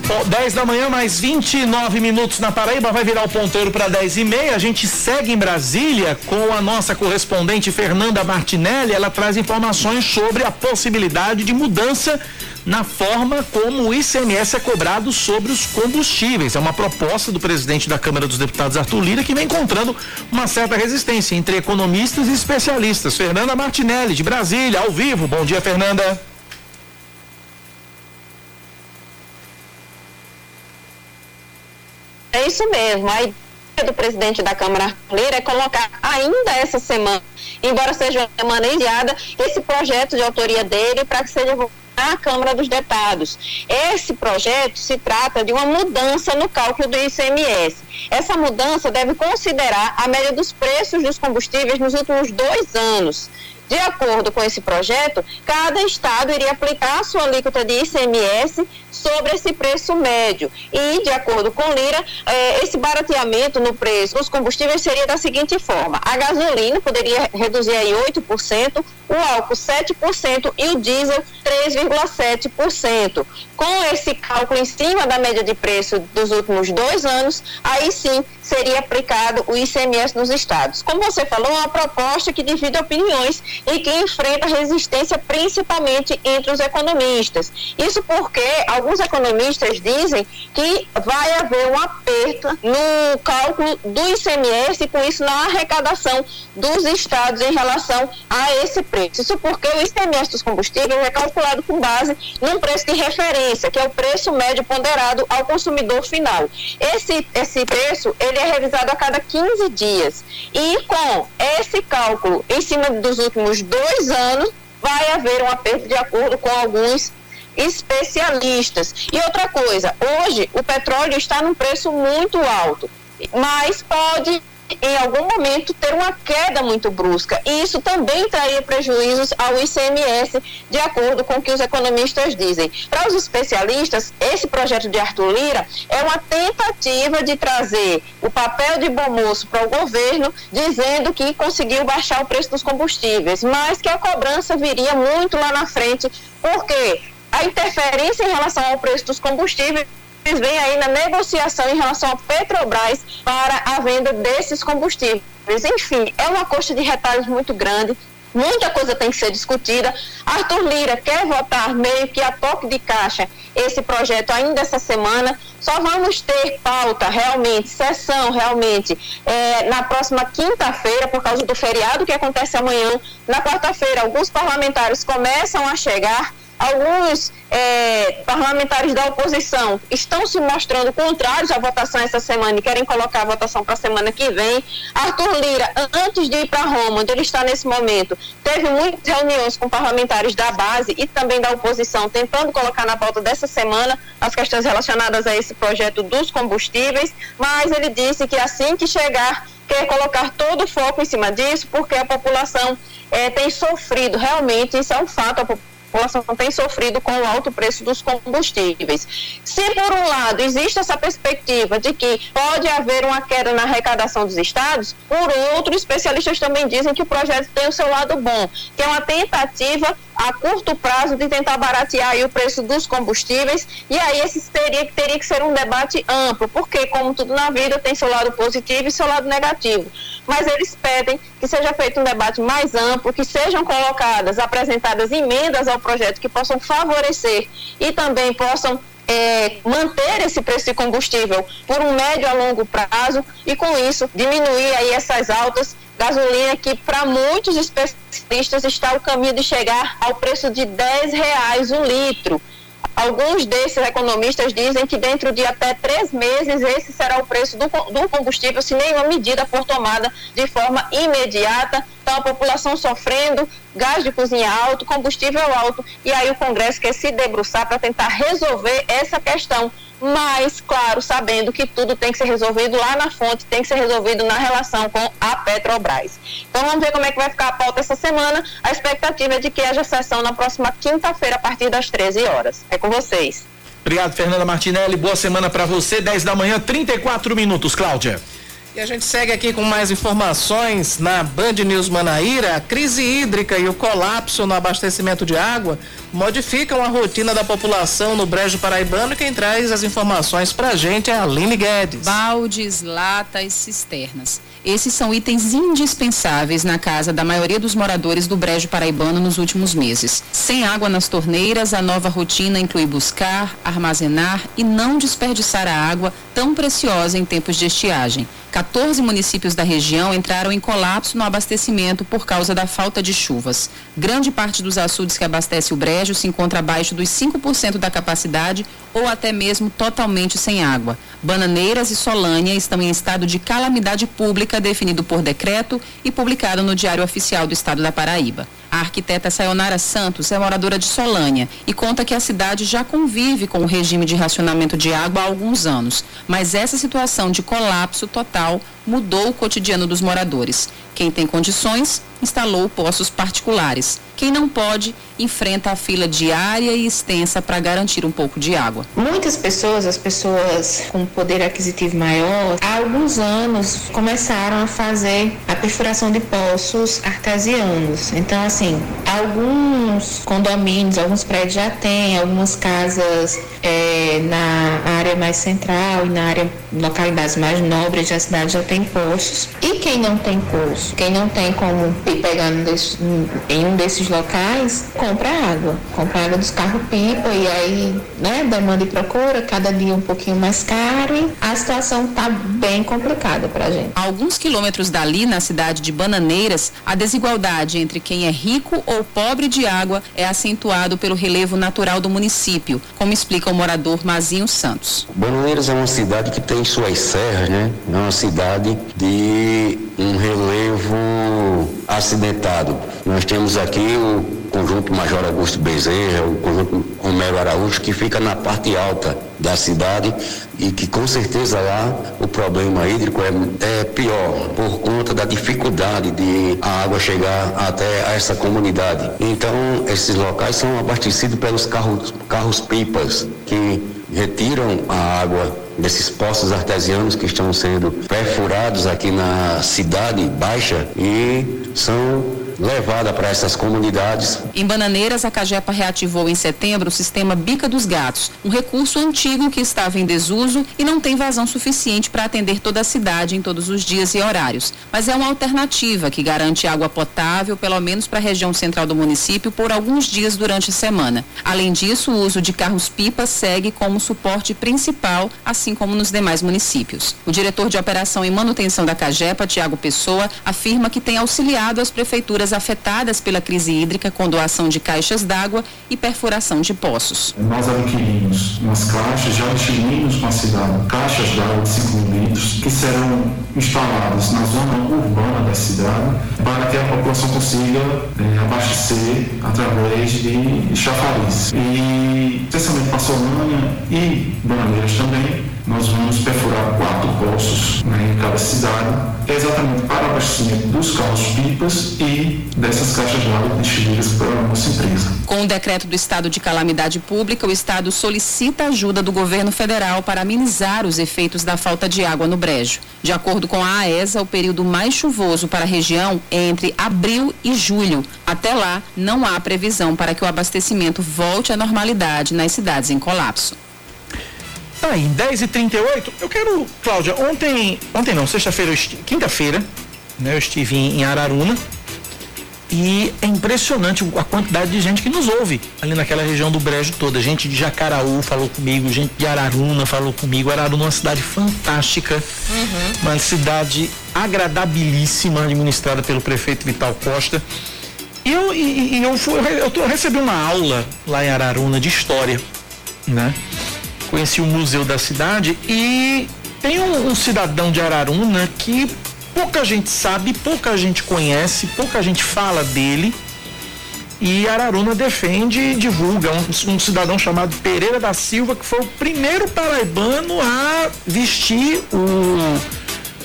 10 da manhã, mais 29 minutos na Paraíba, vai virar o ponteiro para 10 e meia. A gente segue em Brasília com a nossa correspondente Fernanda Martinelli. Ela traz informações sobre a possibilidade de mudança na forma como o ICMS é cobrado sobre os combustíveis. É uma proposta do presidente da Câmara dos Deputados, Arthur Lira, que vem encontrando uma certa resistência entre economistas e especialistas. Fernanda Martinelli, de Brasília, ao vivo. Bom dia, Fernanda. É isso mesmo. A ideia do presidente da Câmara Lira é colocar ainda essa semana, embora seja uma semana enviada, esse projeto de autoria dele para que seja à Câmara dos Deputados. Esse projeto se trata de uma mudança no cálculo do ICMS. Essa mudança deve considerar a média dos preços dos combustíveis nos últimos dois anos. De acordo com esse projeto, cada estado iria aplicar a sua alíquota de ICMS sobre esse preço médio. E, de acordo com Lira, eh, esse barateamento no preço dos combustíveis seria da seguinte forma: a gasolina poderia reduzir aí 8%, o álcool 7% e o diesel 3,7%. Com esse cálculo em cima da média de preço dos últimos dois anos, aí sim seria aplicado o ICMS nos estados. Como você falou, é uma proposta que divide opiniões e que enfrenta resistência principalmente entre os economistas. Isso porque alguns economistas dizem que vai haver um aperto no cálculo do ICMS e com isso na arrecadação dos estados em relação a esse preço. Isso porque o ICMS dos combustíveis é calculado com base num preço de referência, que é o preço médio ponderado ao consumidor final. Esse, esse preço ele é revisado a cada 15 dias. E com esse cálculo em cima dos últimos dois anos, vai haver um aperto de acordo com alguns especialistas. E outra coisa, hoje o petróleo está num preço muito alto, mas pode em algum momento ter uma queda muito brusca. E isso também traria prejuízos ao ICMS, de acordo com o que os economistas dizem. Para os especialistas, esse projeto de Arthur Lira é uma tentativa de trazer o papel de bom moço para o governo, dizendo que conseguiu baixar o preço dos combustíveis, mas que a cobrança viria muito lá na frente, porque a interferência em relação ao preço dos combustíveis vem aí na negociação em relação ao Petrobras para a venda desses combustíveis. Enfim, é uma coxa de retalhos muito grande. Muita coisa tem que ser discutida. Arthur Lira quer votar meio que a toque de caixa esse projeto ainda essa semana. Só vamos ter pauta realmente, sessão realmente, é, na próxima quinta-feira, por causa do feriado que acontece amanhã. Na quarta-feira, alguns parlamentares começam a chegar alguns é, parlamentares da oposição estão se mostrando contrários à votação essa semana e querem colocar a votação para a semana que vem. Arthur Lira, antes de ir para Roma, onde ele está nesse momento, teve muitas reuniões com parlamentares da base e também da oposição, tentando colocar na pauta dessa semana as questões relacionadas a esse projeto dos combustíveis, mas ele disse que assim que chegar, quer colocar todo o foco em cima disso, porque a população é, tem sofrido, realmente, isso é um fato, a população população tem sofrido com o alto preço dos combustíveis. Se, por um lado, existe essa perspectiva de que pode haver uma queda na arrecadação dos estados, por outro, especialistas também dizem que o projeto tem o seu lado bom, que é uma tentativa a curto prazo de tentar baratear o preço dos combustíveis e aí esse teria, teria que ser um debate amplo, porque como tudo na vida tem seu lado positivo e seu lado negativo. Mas eles pedem que seja feito um debate mais amplo, que sejam colocadas, apresentadas emendas ao projeto que possam favorecer e também possam é, manter esse preço de combustível por um médio a longo prazo e com isso diminuir aí essas altas gasolina que para muitos especialistas está o caminho de chegar ao preço de 10 reais o litro. Alguns desses economistas dizem que dentro de até três meses esse será o preço do, do combustível se nenhuma medida for tomada de forma imediata. Então a população sofrendo, gás de cozinha alto, combustível alto e aí o Congresso quer se debruçar para tentar resolver essa questão mas, claro, sabendo que tudo tem que ser resolvido lá na fonte, tem que ser resolvido na relação com a Petrobras. Então vamos ver como é que vai ficar a pauta essa semana. A expectativa é de que haja sessão na próxima quinta-feira, a partir das 13 horas. É com vocês. Obrigado, Fernanda Martinelli. Boa semana para você. 10 da manhã, 34 minutos, Cláudia. E a gente segue aqui com mais informações na Band News Manaíra. A crise hídrica e o colapso no abastecimento de água modificam a rotina da população no Brejo Paraibano. Quem traz as informações para a gente é a Aline Guedes. Baldes, latas, cisternas. Esses são itens indispensáveis na casa da maioria dos moradores do Brejo Paraibano nos últimos meses. Sem água nas torneiras, a nova rotina inclui buscar, armazenar e não desperdiçar a água tão preciosa em tempos de estiagem. 14 municípios da região entraram em colapso no abastecimento por causa da falta de chuvas. Grande parte dos açudes que abastece o Brejo se encontra abaixo dos 5% da capacidade ou até mesmo totalmente sem água. Bananeiras e Solânia estão em estado de calamidade pública definido por decreto e publicado no Diário Oficial do Estado da Paraíba. A arquiteta Sayonara Santos é moradora de Solânia e conta que a cidade já convive com o regime de racionamento de água há alguns anos, mas essa situação de colapso total mudou o cotidiano dos moradores. Quem tem condições instalou poços particulares. Quem não pode, enfrenta a fila diária e extensa para garantir um pouco de água. Muitas pessoas, as pessoas com poder aquisitivo maior, há alguns anos começaram a fazer a perfuração de poços artesianos. Então, assim, alguns condomínios, alguns prédios já têm, algumas casas é, na área mais central e na área localidades mais nobres da cidade já tem poços. E quem não tem poço, quem não tem como ir pegando desse, em um desses locais, compra água. Compra água dos carros-pipa e aí, né, demanda e procura, cada dia um pouquinho mais caro e a situação tá bem complicada pra gente. A alguns quilômetros dali, na cidade de Bananeiras, a desigualdade entre quem é rico ou pobre de água é acentuado pelo relevo natural do município, como explica o morador Mazinho Santos. Bananeiras é uma cidade que tem suas serras, né? É uma cidade de um relevo acidentado. Nós temos aqui o conjunto Major Augusto Bezerra, o conjunto Romero Araújo, que fica na parte alta da cidade e que com certeza lá o problema hídrico é, é pior por conta da dificuldade de a água chegar até essa comunidade. Então, esses locais são abastecidos pelos carros, carros pipas que retiram a água desses poços artesianos que estão sendo perfurados aqui na cidade baixa e são levada para essas comunidades. Em Bananeiras, a Cagepa reativou em setembro o sistema Bica dos Gatos, um recurso antigo que estava em desuso e não tem vazão suficiente para atender toda a cidade em todos os dias e horários. Mas é uma alternativa que garante água potável, pelo menos para a região central do município, por alguns dias durante a semana. Além disso, o uso de carros-pipa segue como suporte principal, assim como nos demais municípios. O diretor de operação e manutenção da Cagepa, Tiago Pessoa, afirma que tem auxiliado as prefeituras afetadas pela crise hídrica com doação de caixas d'água e perfuração de poços. Nós adquirimos umas caixas, já adquirimos com a cidade caixas d'água de 5 litros que serão instaladas na zona urbana da cidade para que a população consiga é, abastecer através de chafariz. E especialmente para Solânia e Bananeiras também, nós vamos perfurar quatro poços né, em cada cidade, exatamente para abastecimento dos carros-pipas e dessas caixas de água distribuídas pela nossa empresa. Com o decreto do estado de calamidade pública, o estado solicita ajuda do governo federal para amenizar os efeitos da falta de água no brejo. De acordo com a AESA, o período mais chuvoso para a região é entre abril e julho. Até lá, não há previsão para que o abastecimento volte à normalidade nas cidades em colapso. Tá aí, 10 e 38 Eu quero, Cláudia, ontem, ontem não, sexta-feira, quinta-feira, né, eu estive em, em Araruna E é impressionante a quantidade de gente que nos ouve ali naquela região do Brejo toda. Gente de Jacaraú falou comigo, gente de Araruna falou comigo. Araruna é uma cidade fantástica, uhum. uma cidade agradabilíssima, administrada pelo prefeito Vital Costa. E eu, e, e eu, fui, eu, eu recebi uma aula lá em Araruna de história, né? Conheci o museu da cidade e tem um, um cidadão de Araruna que pouca gente sabe, pouca gente conhece, pouca gente fala dele. E Araruna defende e divulga um, um, cidadão chamado Pereira da Silva, que foi o primeiro paraibano a vestir o,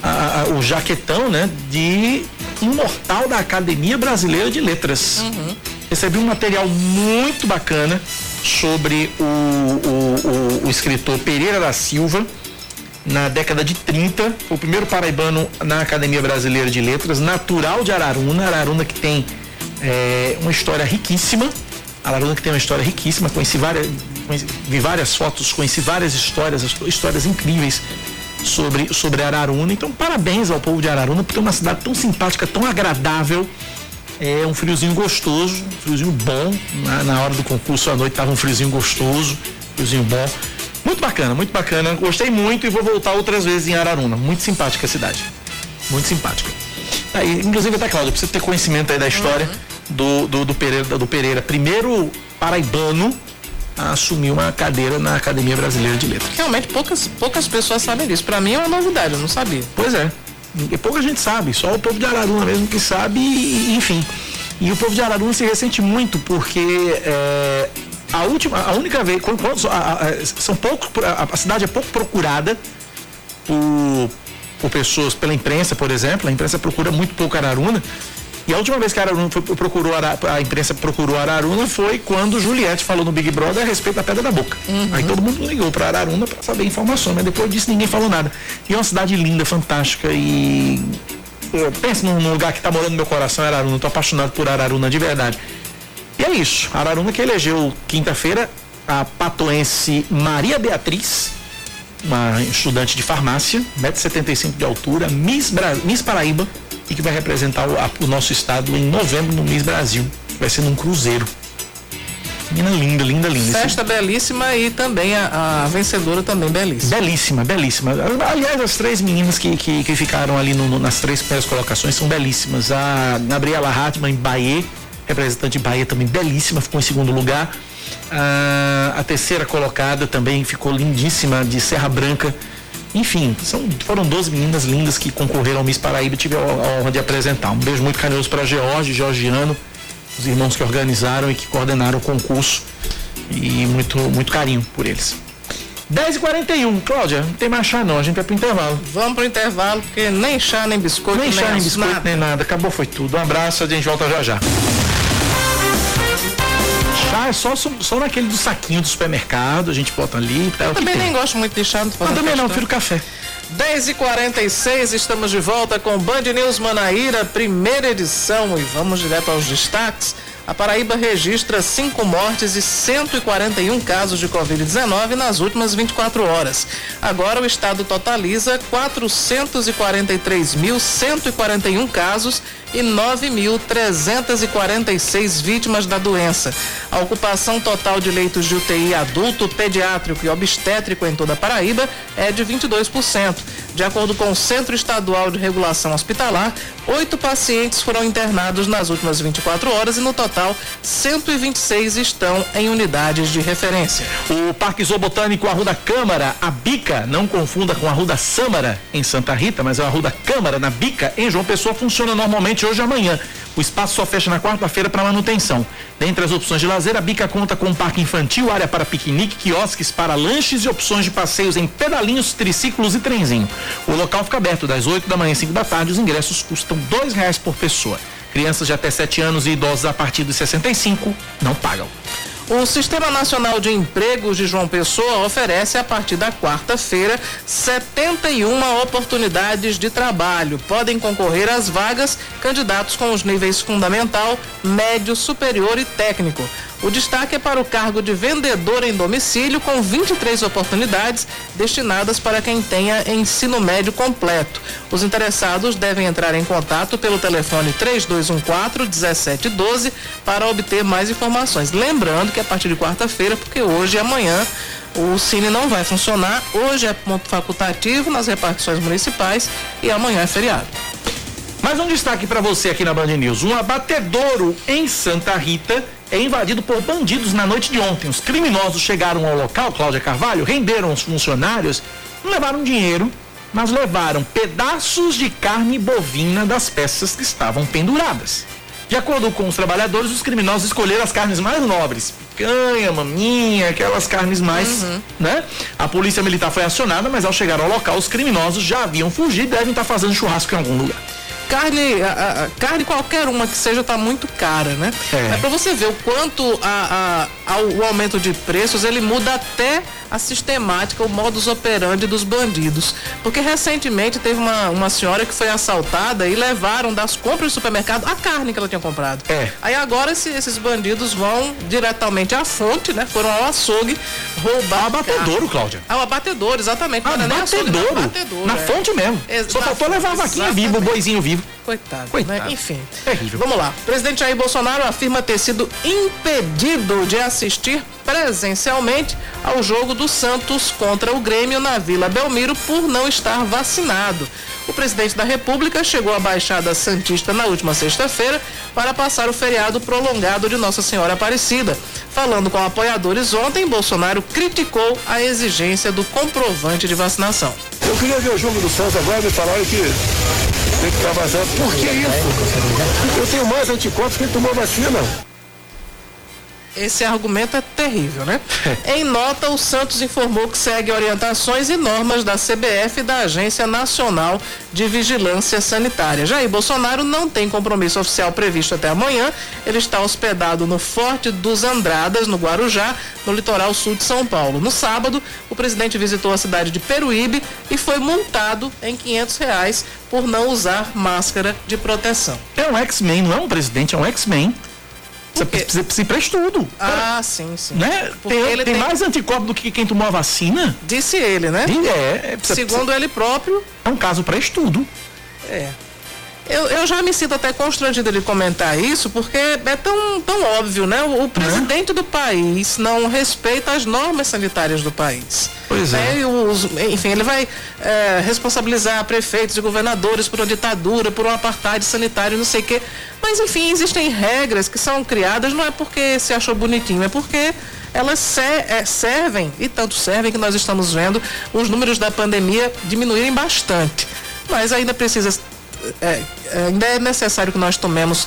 a, a, o jaquetão né, de imortal da Academia Brasileira de Letras. Uhum. Recebi um material muito bacana sobre o, o, o, o escritor Pereira da Silva na década de 30, o primeiro paraibano na Academia Brasileira de Letras, natural de Araruna, Araruna que tem é, uma história riquíssima, Araruna que tem uma história riquíssima, conheci várias, conheci, vi várias fotos, conheci várias histórias, histórias incríveis sobre, sobre Araruna. Então, parabéns ao povo de Araruna por ter uma cidade tão simpática, tão agradável. É um friozinho gostoso, um friozinho bom. Na, na hora do concurso à noite estava um friozinho gostoso, friozinho bom. Muito bacana, muito bacana. Gostei muito e vou voltar outras vezes em Araruna. Muito simpática a cidade. Muito simpática. Aí, inclusive até Cláudio, precisa ter conhecimento aí da história uhum. do, do, do, Pereira, do Pereira, primeiro paraibano a assumir uma cadeira na Academia Brasileira de Letras. Realmente poucas, poucas pessoas sabem disso. Para mim é uma novidade, eu não sabia. Pois é. E pouca gente sabe, só o povo de Araruna mesmo que sabe, e, enfim. E o povo de Araruna se ressente muito porque é, a última, a única vez, quando, quando a, a, são poucos, a, a, cidade é pouco procurada por, por pessoas, pela imprensa, por exemplo, a imprensa procura muito pouco Araruna. E a última vez que a Araruna foi, procurou a imprensa procurou Araruna foi quando Juliette falou no Big Brother a respeito da Pedra da Boca. Uhum. Aí todo mundo ligou para Araruna para saber informações, mas depois disso ninguém falou nada. E é uma cidade linda, fantástica e pense num lugar que está morando no meu coração, Araruna. Estou apaixonado por Araruna de verdade. E é isso. Araruna que elegeu quinta-feira a patoense Maria Beatriz, uma estudante de farmácia, 1,75m de altura, Miss, Bra Miss Paraíba, e que vai representar o, o, nosso estado em novembro no Miss Brasil. Vai ser num cruzeiro. Menina linda, linda, linda. Festa belíssima e também a, a, vencedora também belíssima. Belíssima, belíssima. Aliás, as três meninas que, que, que ficaram ali no, no, nas três primeiras colocações são belíssimas. A Gabriela Hartmann, Bahia, representante de Bahia também belíssima, ficou em segundo lugar. Ah, a terceira colocada também ficou lindíssima, de Serra Branca. Enfim, são, foram 12 meninas lindas que concorreram ao Miss Paraíba e tive a, a honra de apresentar. Um beijo muito carinhoso para George, Georgiano, os irmãos que organizaram e que coordenaram o concurso. E muito, muito carinho por eles. 10h41, Cláudia, não tem mais chá não, a gente vai pro intervalo. Vamos pro intervalo, porque nem chá, nem biscoito, nem, nem chá, nem biscoito, nada. nem nada. Acabou, foi tudo. Um abraço, a gente volta já já. Chá é só, só naquele do saquinho do supermercado, a gente bota ali. Tá, eu também nem gosto muito de chá. Não também não, prefiro café. 10 e 46 estamos de volta com Band News Manaíra, primeira edição, e vamos direto aos destaques. A Paraíba registra cinco mortes e 141 casos de Covid-19 nas últimas 24 horas. Agora o estado totaliza 443.141 casos e 9.346 vítimas da doença. A ocupação total de leitos de UTI adulto, pediátrico e obstétrico em toda a Paraíba é de 22%. De acordo com o Centro Estadual de Regulação Hospitalar, oito pacientes foram internados nas últimas 24 horas e no total 126 estão em unidades de referência. O Parque Zoobotânico Arruda Câmara, a Bica, não confunda com a Arruda Sâmara em Santa Rita, mas é a Arruda Câmara na Bica em João Pessoa funciona normalmente hoje e amanhã. O espaço só fecha na quarta-feira para manutenção. Dentre as opções de lazer, a Bica conta com um parque infantil, área para piquenique, quiosques para lanches e opções de passeios em pedalinhos, triciclos e trenzinho. O local fica aberto das 8 da manhã às 5 da tarde. Os ingressos custam dois reais por pessoa. Crianças de até 7 anos e idosos a partir dos 65 não pagam. O Sistema Nacional de Empregos de João Pessoa oferece a partir da quarta-feira 71 oportunidades de trabalho. Podem concorrer às vagas candidatos com os níveis fundamental, médio, superior e técnico. O destaque é para o cargo de vendedor em domicílio, com 23 oportunidades destinadas para quem tenha ensino médio completo. Os interessados devem entrar em contato pelo telefone 3214-1712 para obter mais informações. Lembrando que a partir de quarta-feira, porque hoje e amanhã o Cine não vai funcionar. Hoje é ponto facultativo nas repartições municipais e amanhã é feriado. Mais um destaque para você aqui na Band News. Um abatedouro em Santa Rita é invadido por bandidos na noite de ontem. Os criminosos chegaram ao local, Cláudia Carvalho, renderam os funcionários, não levaram dinheiro, mas levaram pedaços de carne bovina das peças que estavam penduradas. De acordo com os trabalhadores, os criminosos escolheram as carnes mais nobres, picanha, maminha, aquelas carnes mais, uhum. né? A polícia militar foi acionada, mas ao chegar ao local, os criminosos já haviam fugido e devem estar fazendo churrasco em algum lugar carne, a, a, carne qualquer uma que seja tá muito cara, né? É, é para você ver o quanto a, a, o aumento de preços ele muda até a sistemática, o modus operandi dos bandidos. Porque recentemente teve uma, uma senhora que foi assaltada e levaram das compras do supermercado a carne que ela tinha comprado. É. Aí agora esse, esses bandidos vão diretamente à fonte, né? Foram ao açougue roubar. Abatedouro, Cláudia. Ao abatedouro, exatamente. Abatedouro. Abatedouro. Na é. fonte mesmo. Ex Só faltou levar a vaquinha viva, o boizinho vivo. Coitado. Coitado. Né? Enfim. Terrível. Vamos lá. O presidente Jair Bolsonaro afirma ter sido impedido de assistir presencialmente ao jogo do Santos contra o Grêmio na Vila Belmiro por não estar vacinado. O presidente da República chegou à Baixada Santista na última sexta-feira para passar o feriado prolongado de Nossa Senhora Aparecida. Falando com apoiadores ontem, Bolsonaro criticou a exigência do comprovante de vacinação. Eu queria ver o jogo do Santos agora, me falaram que tem que estar vacinado. Por que isso? Eu tenho mais anticorpos que tomou vacina. Esse argumento é terrível, né? [laughs] em nota, o Santos informou que segue orientações e normas da CBF e da Agência Nacional de Vigilância Sanitária. Jair Bolsonaro não tem compromisso oficial previsto até amanhã. Ele está hospedado no Forte dos Andradas, no Guarujá, no litoral sul de São Paulo. No sábado, o presidente visitou a cidade de Peruíbe e foi multado em 500 reais por não usar máscara de proteção. É um X-Men, não é um presidente, é um X-Men. Você precisa para estudo. Ah, sim, sim. Né? Tem, tem, tem, mais anticorpo do que quem tomou a vacina? Disse ele, né? É. é Segundo precisa, ele próprio. É um caso para estudo. É. Eu, eu já me sinto até constrangido de comentar isso, porque é tão, tão óbvio, né? O, o presidente do país não respeita as normas sanitárias do país. Pois é. é os, enfim, ele vai é, responsabilizar prefeitos e governadores por uma ditadura, por um apartheid sanitário, não sei o quê. Mas, enfim, existem regras que são criadas, não é porque se achou bonitinho, é porque elas é, servem, e tanto servem que nós estamos vendo os números da pandemia diminuírem bastante. Mas ainda precisa é, ainda é necessário que nós tomemos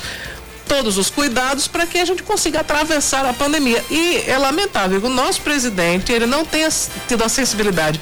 todos os cuidados para que a gente consiga atravessar a pandemia. E é lamentável que o nosso presidente ele não tenha tido a sensibilidade,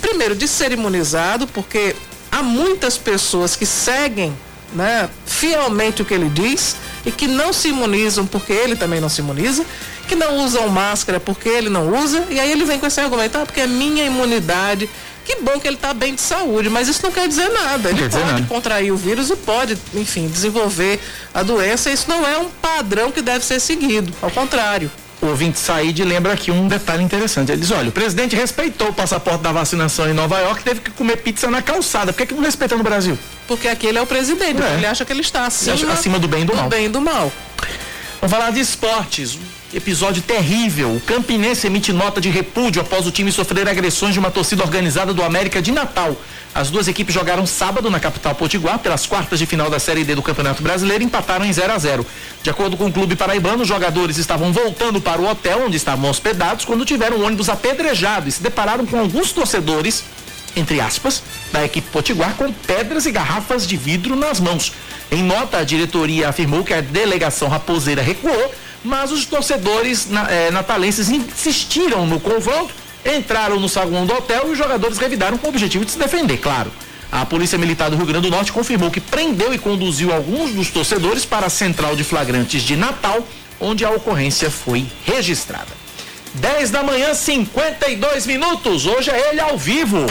primeiro, de ser imunizado, porque há muitas pessoas que seguem né, fielmente o que ele diz e que não se imunizam porque ele também não se imuniza, que não usam máscara porque ele não usa, e aí ele vem com esse argumento, ah, porque é minha imunidade que bom que ele está bem de saúde, mas isso não quer dizer nada. Ele pode nada. contrair o vírus e pode, enfim, desenvolver a doença. Isso não é um padrão que deve ser seguido. Ao contrário. O ouvinte Said lembra aqui um detalhe interessante. Ele diz: olha, o presidente respeitou o passaporte da vacinação em Nova York teve que comer pizza na calçada. Por que, que não respeita no Brasil? Porque aqui ele é o presidente, é. ele acha que ele está acima, acima do bem e do, do mal. bem e do mal. Vamos falar de esportes episódio terrível. O Campinense emite nota de repúdio após o time sofrer agressões de uma torcida organizada do América de Natal. As duas equipes jogaram sábado na capital Potiguar pelas quartas de final da Série D do Campeonato Brasileiro e empataram em 0 a 0. De acordo com o clube paraibano, os jogadores estavam voltando para o hotel onde estavam hospedados quando tiveram um ônibus apedrejado e se depararam com alguns torcedores entre aspas, da equipe Potiguar com pedras e garrafas de vidro nas mãos. Em nota, a diretoria afirmou que a delegação raposeira recuou mas os torcedores é, natalenses insistiram no confronto, entraram no saguão do hotel e os jogadores revidaram com o objetivo de se defender, claro. A Polícia Militar do Rio Grande do Norte confirmou que prendeu e conduziu alguns dos torcedores para a central de flagrantes de Natal, onde a ocorrência foi registrada. 10 da manhã, 52 minutos. Hoje é ele ao vivo.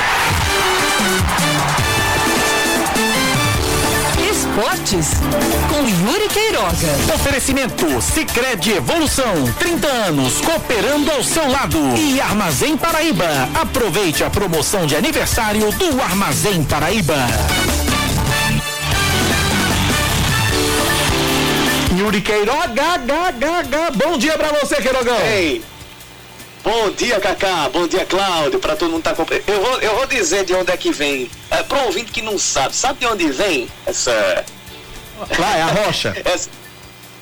Esportes? Com Yuri Queiroga. Oferecimento Sicredi Evolução, 30 anos cooperando ao seu lado. E Armazém Paraíba. Aproveite a promoção de aniversário do Armazém Paraíba. Yuri Queiroga, ga, ga, ga. bom dia pra você, Queirogão. Ei, bom dia, Cacá, bom dia, Cláudio, pra todo mundo tá acompanhando. Eu vou, eu vou dizer de onde é que vem. É, pro ouvinte que não sabe, sabe de onde vem essa... Lá, é a rocha. [laughs] essa...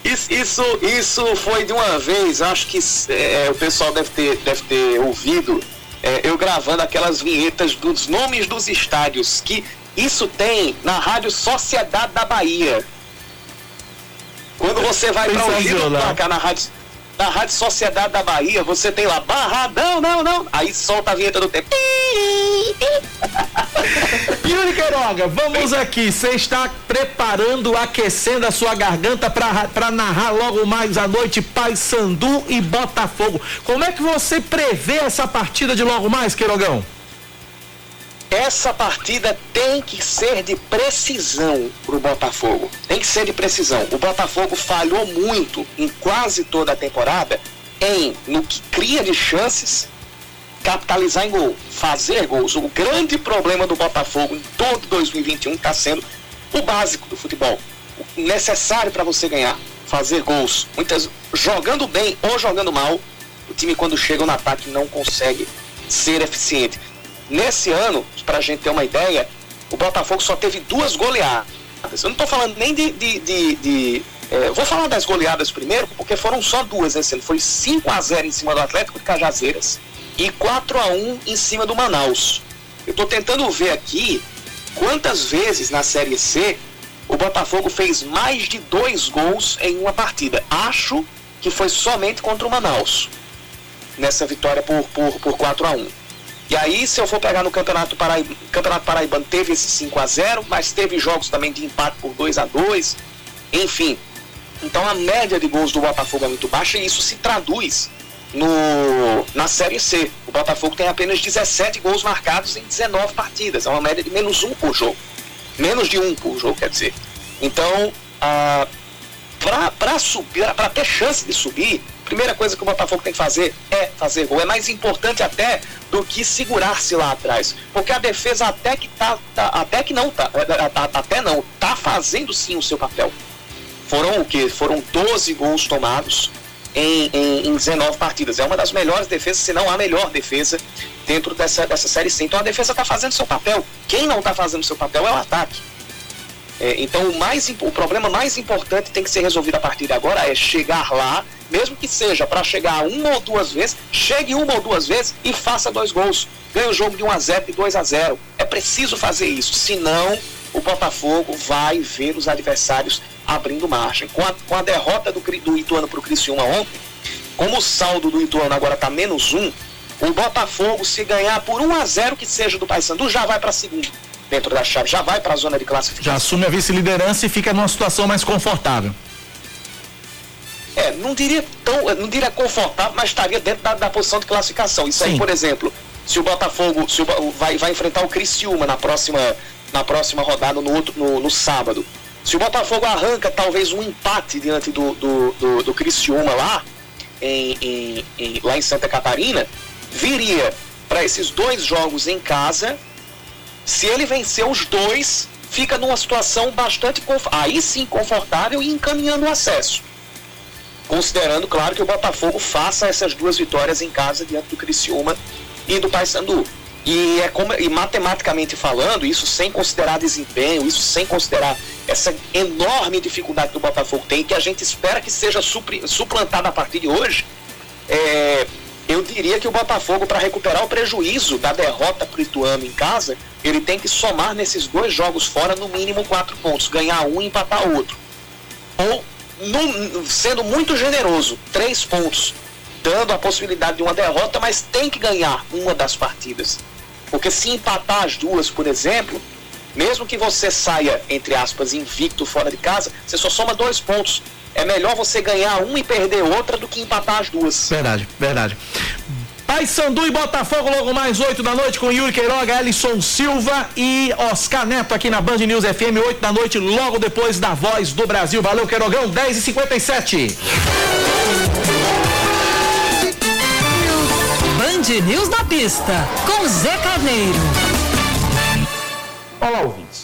Isso, isso, isso foi de uma vez, acho que é, o pessoal deve ter, deve ter ouvido é, eu gravando aquelas vinhetas dos nomes dos estádios, que isso tem na Rádio Sociedade da Bahia. Quando você vai para ouvir o placar na rádio, na rádio Sociedade da Bahia, você tem lá Barradão, não, não. Aí solta a vinheta do tempo. [laughs] Yuri Queiroga, vamos aqui. Você está preparando, aquecendo a sua garganta para narrar logo mais à noite Paysandu e Botafogo. Como é que você prevê essa partida de logo mais, Queirogão? Essa partida tem que ser de precisão para o Botafogo. Tem que ser de precisão. O Botafogo falhou muito em quase toda a temporada em no que cria de chances capitalizar em gol, fazer gols. O grande problema do Botafogo em todo 2021 está sendo o básico do futebol, o necessário para você ganhar, fazer gols. Muitas jogando bem ou jogando mal, o time quando chega no ataque não consegue ser eficiente. Nesse ano, para a gente ter uma ideia, o Botafogo só teve duas goleadas. Eu não estou falando nem de. de, de, de é, vou falar das goleadas primeiro, porque foram só duas esse ano. Foi 5 a 0 em cima do Atlético de Cajazeiras e 4 a 1 em cima do Manaus. Eu estou tentando ver aqui quantas vezes na Série C o Botafogo fez mais de dois gols em uma partida. Acho que foi somente contra o Manaus, nessa vitória por, por, por 4 a 1 e aí, se eu for pegar no Campeonato Paraíba, Campeonato Paraibano, teve esse 5 a 0 mas teve jogos também de empate por 2 a 2 enfim. Então a média de gols do Botafogo é muito baixa e isso se traduz no, na Série C. O Botafogo tem apenas 17 gols marcados em 19 partidas, é uma média de menos um por jogo. Menos de um por jogo, quer dizer. Então, ah, para subir, para ter chance de subir, primeira coisa que o Botafogo tem que fazer é fazer gol. É mais importante até do que segurar-se lá atrás. Porque a defesa até que tá, tá até que não tá, é, é, até não, tá fazendo sim o seu papel. Foram o que? Foram 12 gols tomados em, em, em 19 partidas. É uma das melhores defesas, se não a melhor defesa dentro dessa, dessa série C. Então a defesa está fazendo seu papel. Quem não está fazendo seu papel é o ataque. É, então o, mais, o problema mais importante tem que ser resolvido a partir de agora é chegar lá, mesmo que seja para chegar uma ou duas vezes, chegue uma ou duas vezes e faça dois gols. Ganhe o jogo de 1 a 0 de 2 a 0 É preciso fazer isso, senão o Botafogo vai ver os adversários abrindo marcha. Com a, com a derrota do, do Ituano para o Criciúma ontem, como o saldo do Ituano agora está menos um, o Botafogo, se ganhar por 1 a 0 que seja do Paysandu, já vai para a segunda dentro da chave, já vai para a zona de classificação. Já assume a vice-liderança e fica numa situação mais confortável. É, não diria tão, não diria confortável, mas estaria dentro da, da posição de classificação. Isso Sim. aí, por exemplo, se o Botafogo se o, vai, vai enfrentar o Criciúma na próxima, na próxima rodada, no, outro, no, no sábado. Se o Botafogo arranca talvez um empate diante do, do, do, do Criciúma lá, em, em, em, lá em Santa Catarina, viria para esses dois jogos em casa se ele vencer os dois, fica numa situação bastante, aí sim, confortável e encaminhando o acesso. Considerando, claro, que o Botafogo faça essas duas vitórias em casa diante do Criciúma e do Paysandu. E, é como, e matematicamente falando, isso sem considerar desempenho, isso sem considerar essa enorme dificuldade que o Botafogo tem, que a gente espera que seja suplantada a partir de hoje, é, eu diria que o Botafogo, para recuperar o prejuízo da derrota para o Ituano em casa, ele tem que somar nesses dois jogos fora no mínimo quatro pontos, ganhar um e empatar outro. Ou, sendo muito generoso, três pontos, dando a possibilidade de uma derrota, mas tem que ganhar uma das partidas. Porque se empatar as duas, por exemplo, mesmo que você saia, entre aspas, invicto fora de casa, você só soma dois pontos é melhor você ganhar uma e perder outra do que empatar as duas. Verdade, verdade. Paysandu e Botafogo logo mais 8 da noite com Yuri Queiroga, Ellison Silva e Oscar Neto aqui na Band News FM, 8 da noite, logo depois da Voz do Brasil. Valeu, Queirogão, 10 e 57 Band News na pista, com Zé Carneiro.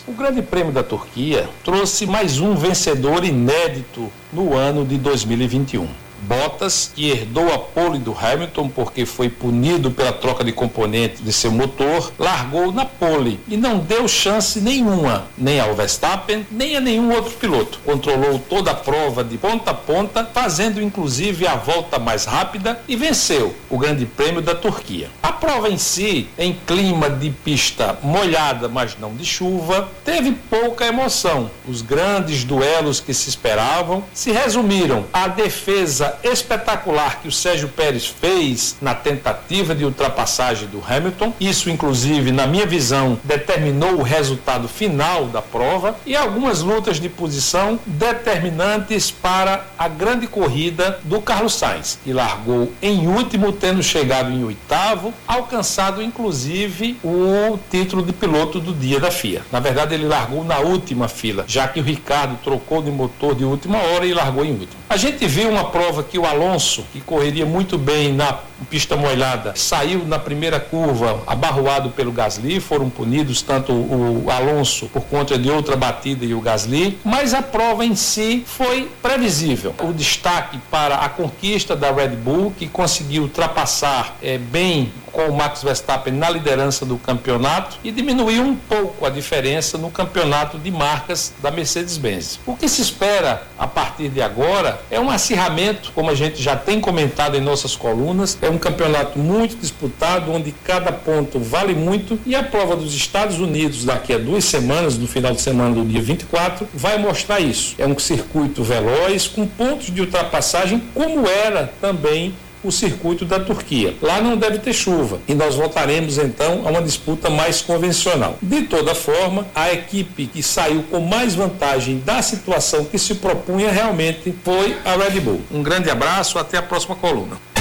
O Grande Prêmio da Turquia trouxe mais um vencedor inédito no ano de 2021. Bottas, que herdou a pole do Hamilton porque foi punido pela troca de componentes de seu motor, largou na pole e não deu chance nenhuma, nem ao Verstappen, nem a nenhum outro piloto. Controlou toda a prova de ponta a ponta, fazendo inclusive a volta mais rápida e venceu o Grande Prêmio da Turquia. A prova em si, em clima de pista molhada, mas não de chuva, teve pouca emoção. Os grandes duelos que se esperavam se resumiram à defesa espetacular que o Sérgio Pérez fez na tentativa de ultrapassagem do Hamilton. Isso, inclusive, na minha visão, determinou o resultado final da prova e algumas lutas de posição determinantes para a grande corrida do Carlos Sainz, que largou em último, tendo chegado em oitavo, alcançado inclusive o título de piloto do dia da FIA. Na verdade, ele largou na última fila, já que o Ricardo trocou de motor de última hora e largou em último. A gente viu uma prova que o Alonso, que correria muito bem na pista molhada, saiu na primeira curva abarroado pelo Gasly, foram punidos tanto o Alonso por conta de outra batida e o Gasly, mas a prova em si foi previsível. O destaque para a conquista da Red Bull, que conseguiu ultrapassar é, bem com o Max Verstappen na liderança do campeonato e diminuiu um pouco a diferença no campeonato de marcas da Mercedes-Benz. O que se espera a partir de agora é um acirramento, como a gente já tem comentado em nossas colunas, é um campeonato muito disputado, onde cada ponto vale muito e a prova dos Estados Unidos daqui a duas semanas, no final de semana do dia 24, vai mostrar isso. É um circuito veloz com pontos de ultrapassagem, como era também o circuito da Turquia. Lá não deve ter chuva e nós voltaremos então a uma disputa mais convencional. De toda forma, a equipe que saiu com mais vantagem da situação que se propunha realmente foi a Red Bull. Um grande abraço, até a próxima coluna.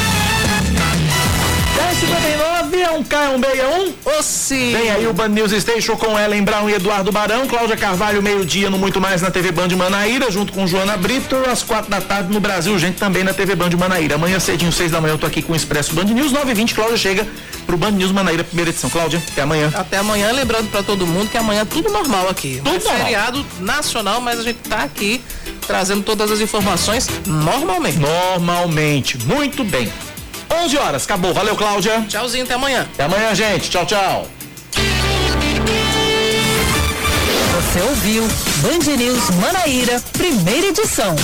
1059 é um é um é um? Sim. Vem aí o Band News Station com Ellen Brown e Eduardo Barão, Cláudia Carvalho, meio-dia no Muito Mais na TV Band Manaíra, junto com Joana Brito, às quatro da tarde no Brasil, gente também na TV Band Manaíra. Amanhã cedinho, seis da manhã, eu tô aqui com o Expresso Band News, 9h20, Cláudia chega pro Band News Manaíra, primeira edição. Cláudia, até amanhã. Até amanhã, lembrando para todo mundo que amanhã é tudo normal aqui. Tudo é feriado nacional, mas a gente tá aqui trazendo todas as informações normalmente. Normalmente. Muito bem. 11 horas, acabou. Valeu, Cláudia. Tchauzinho, até amanhã. Até amanhã, gente. Tchau, tchau. Você ouviu Band News Manaíra, primeira edição.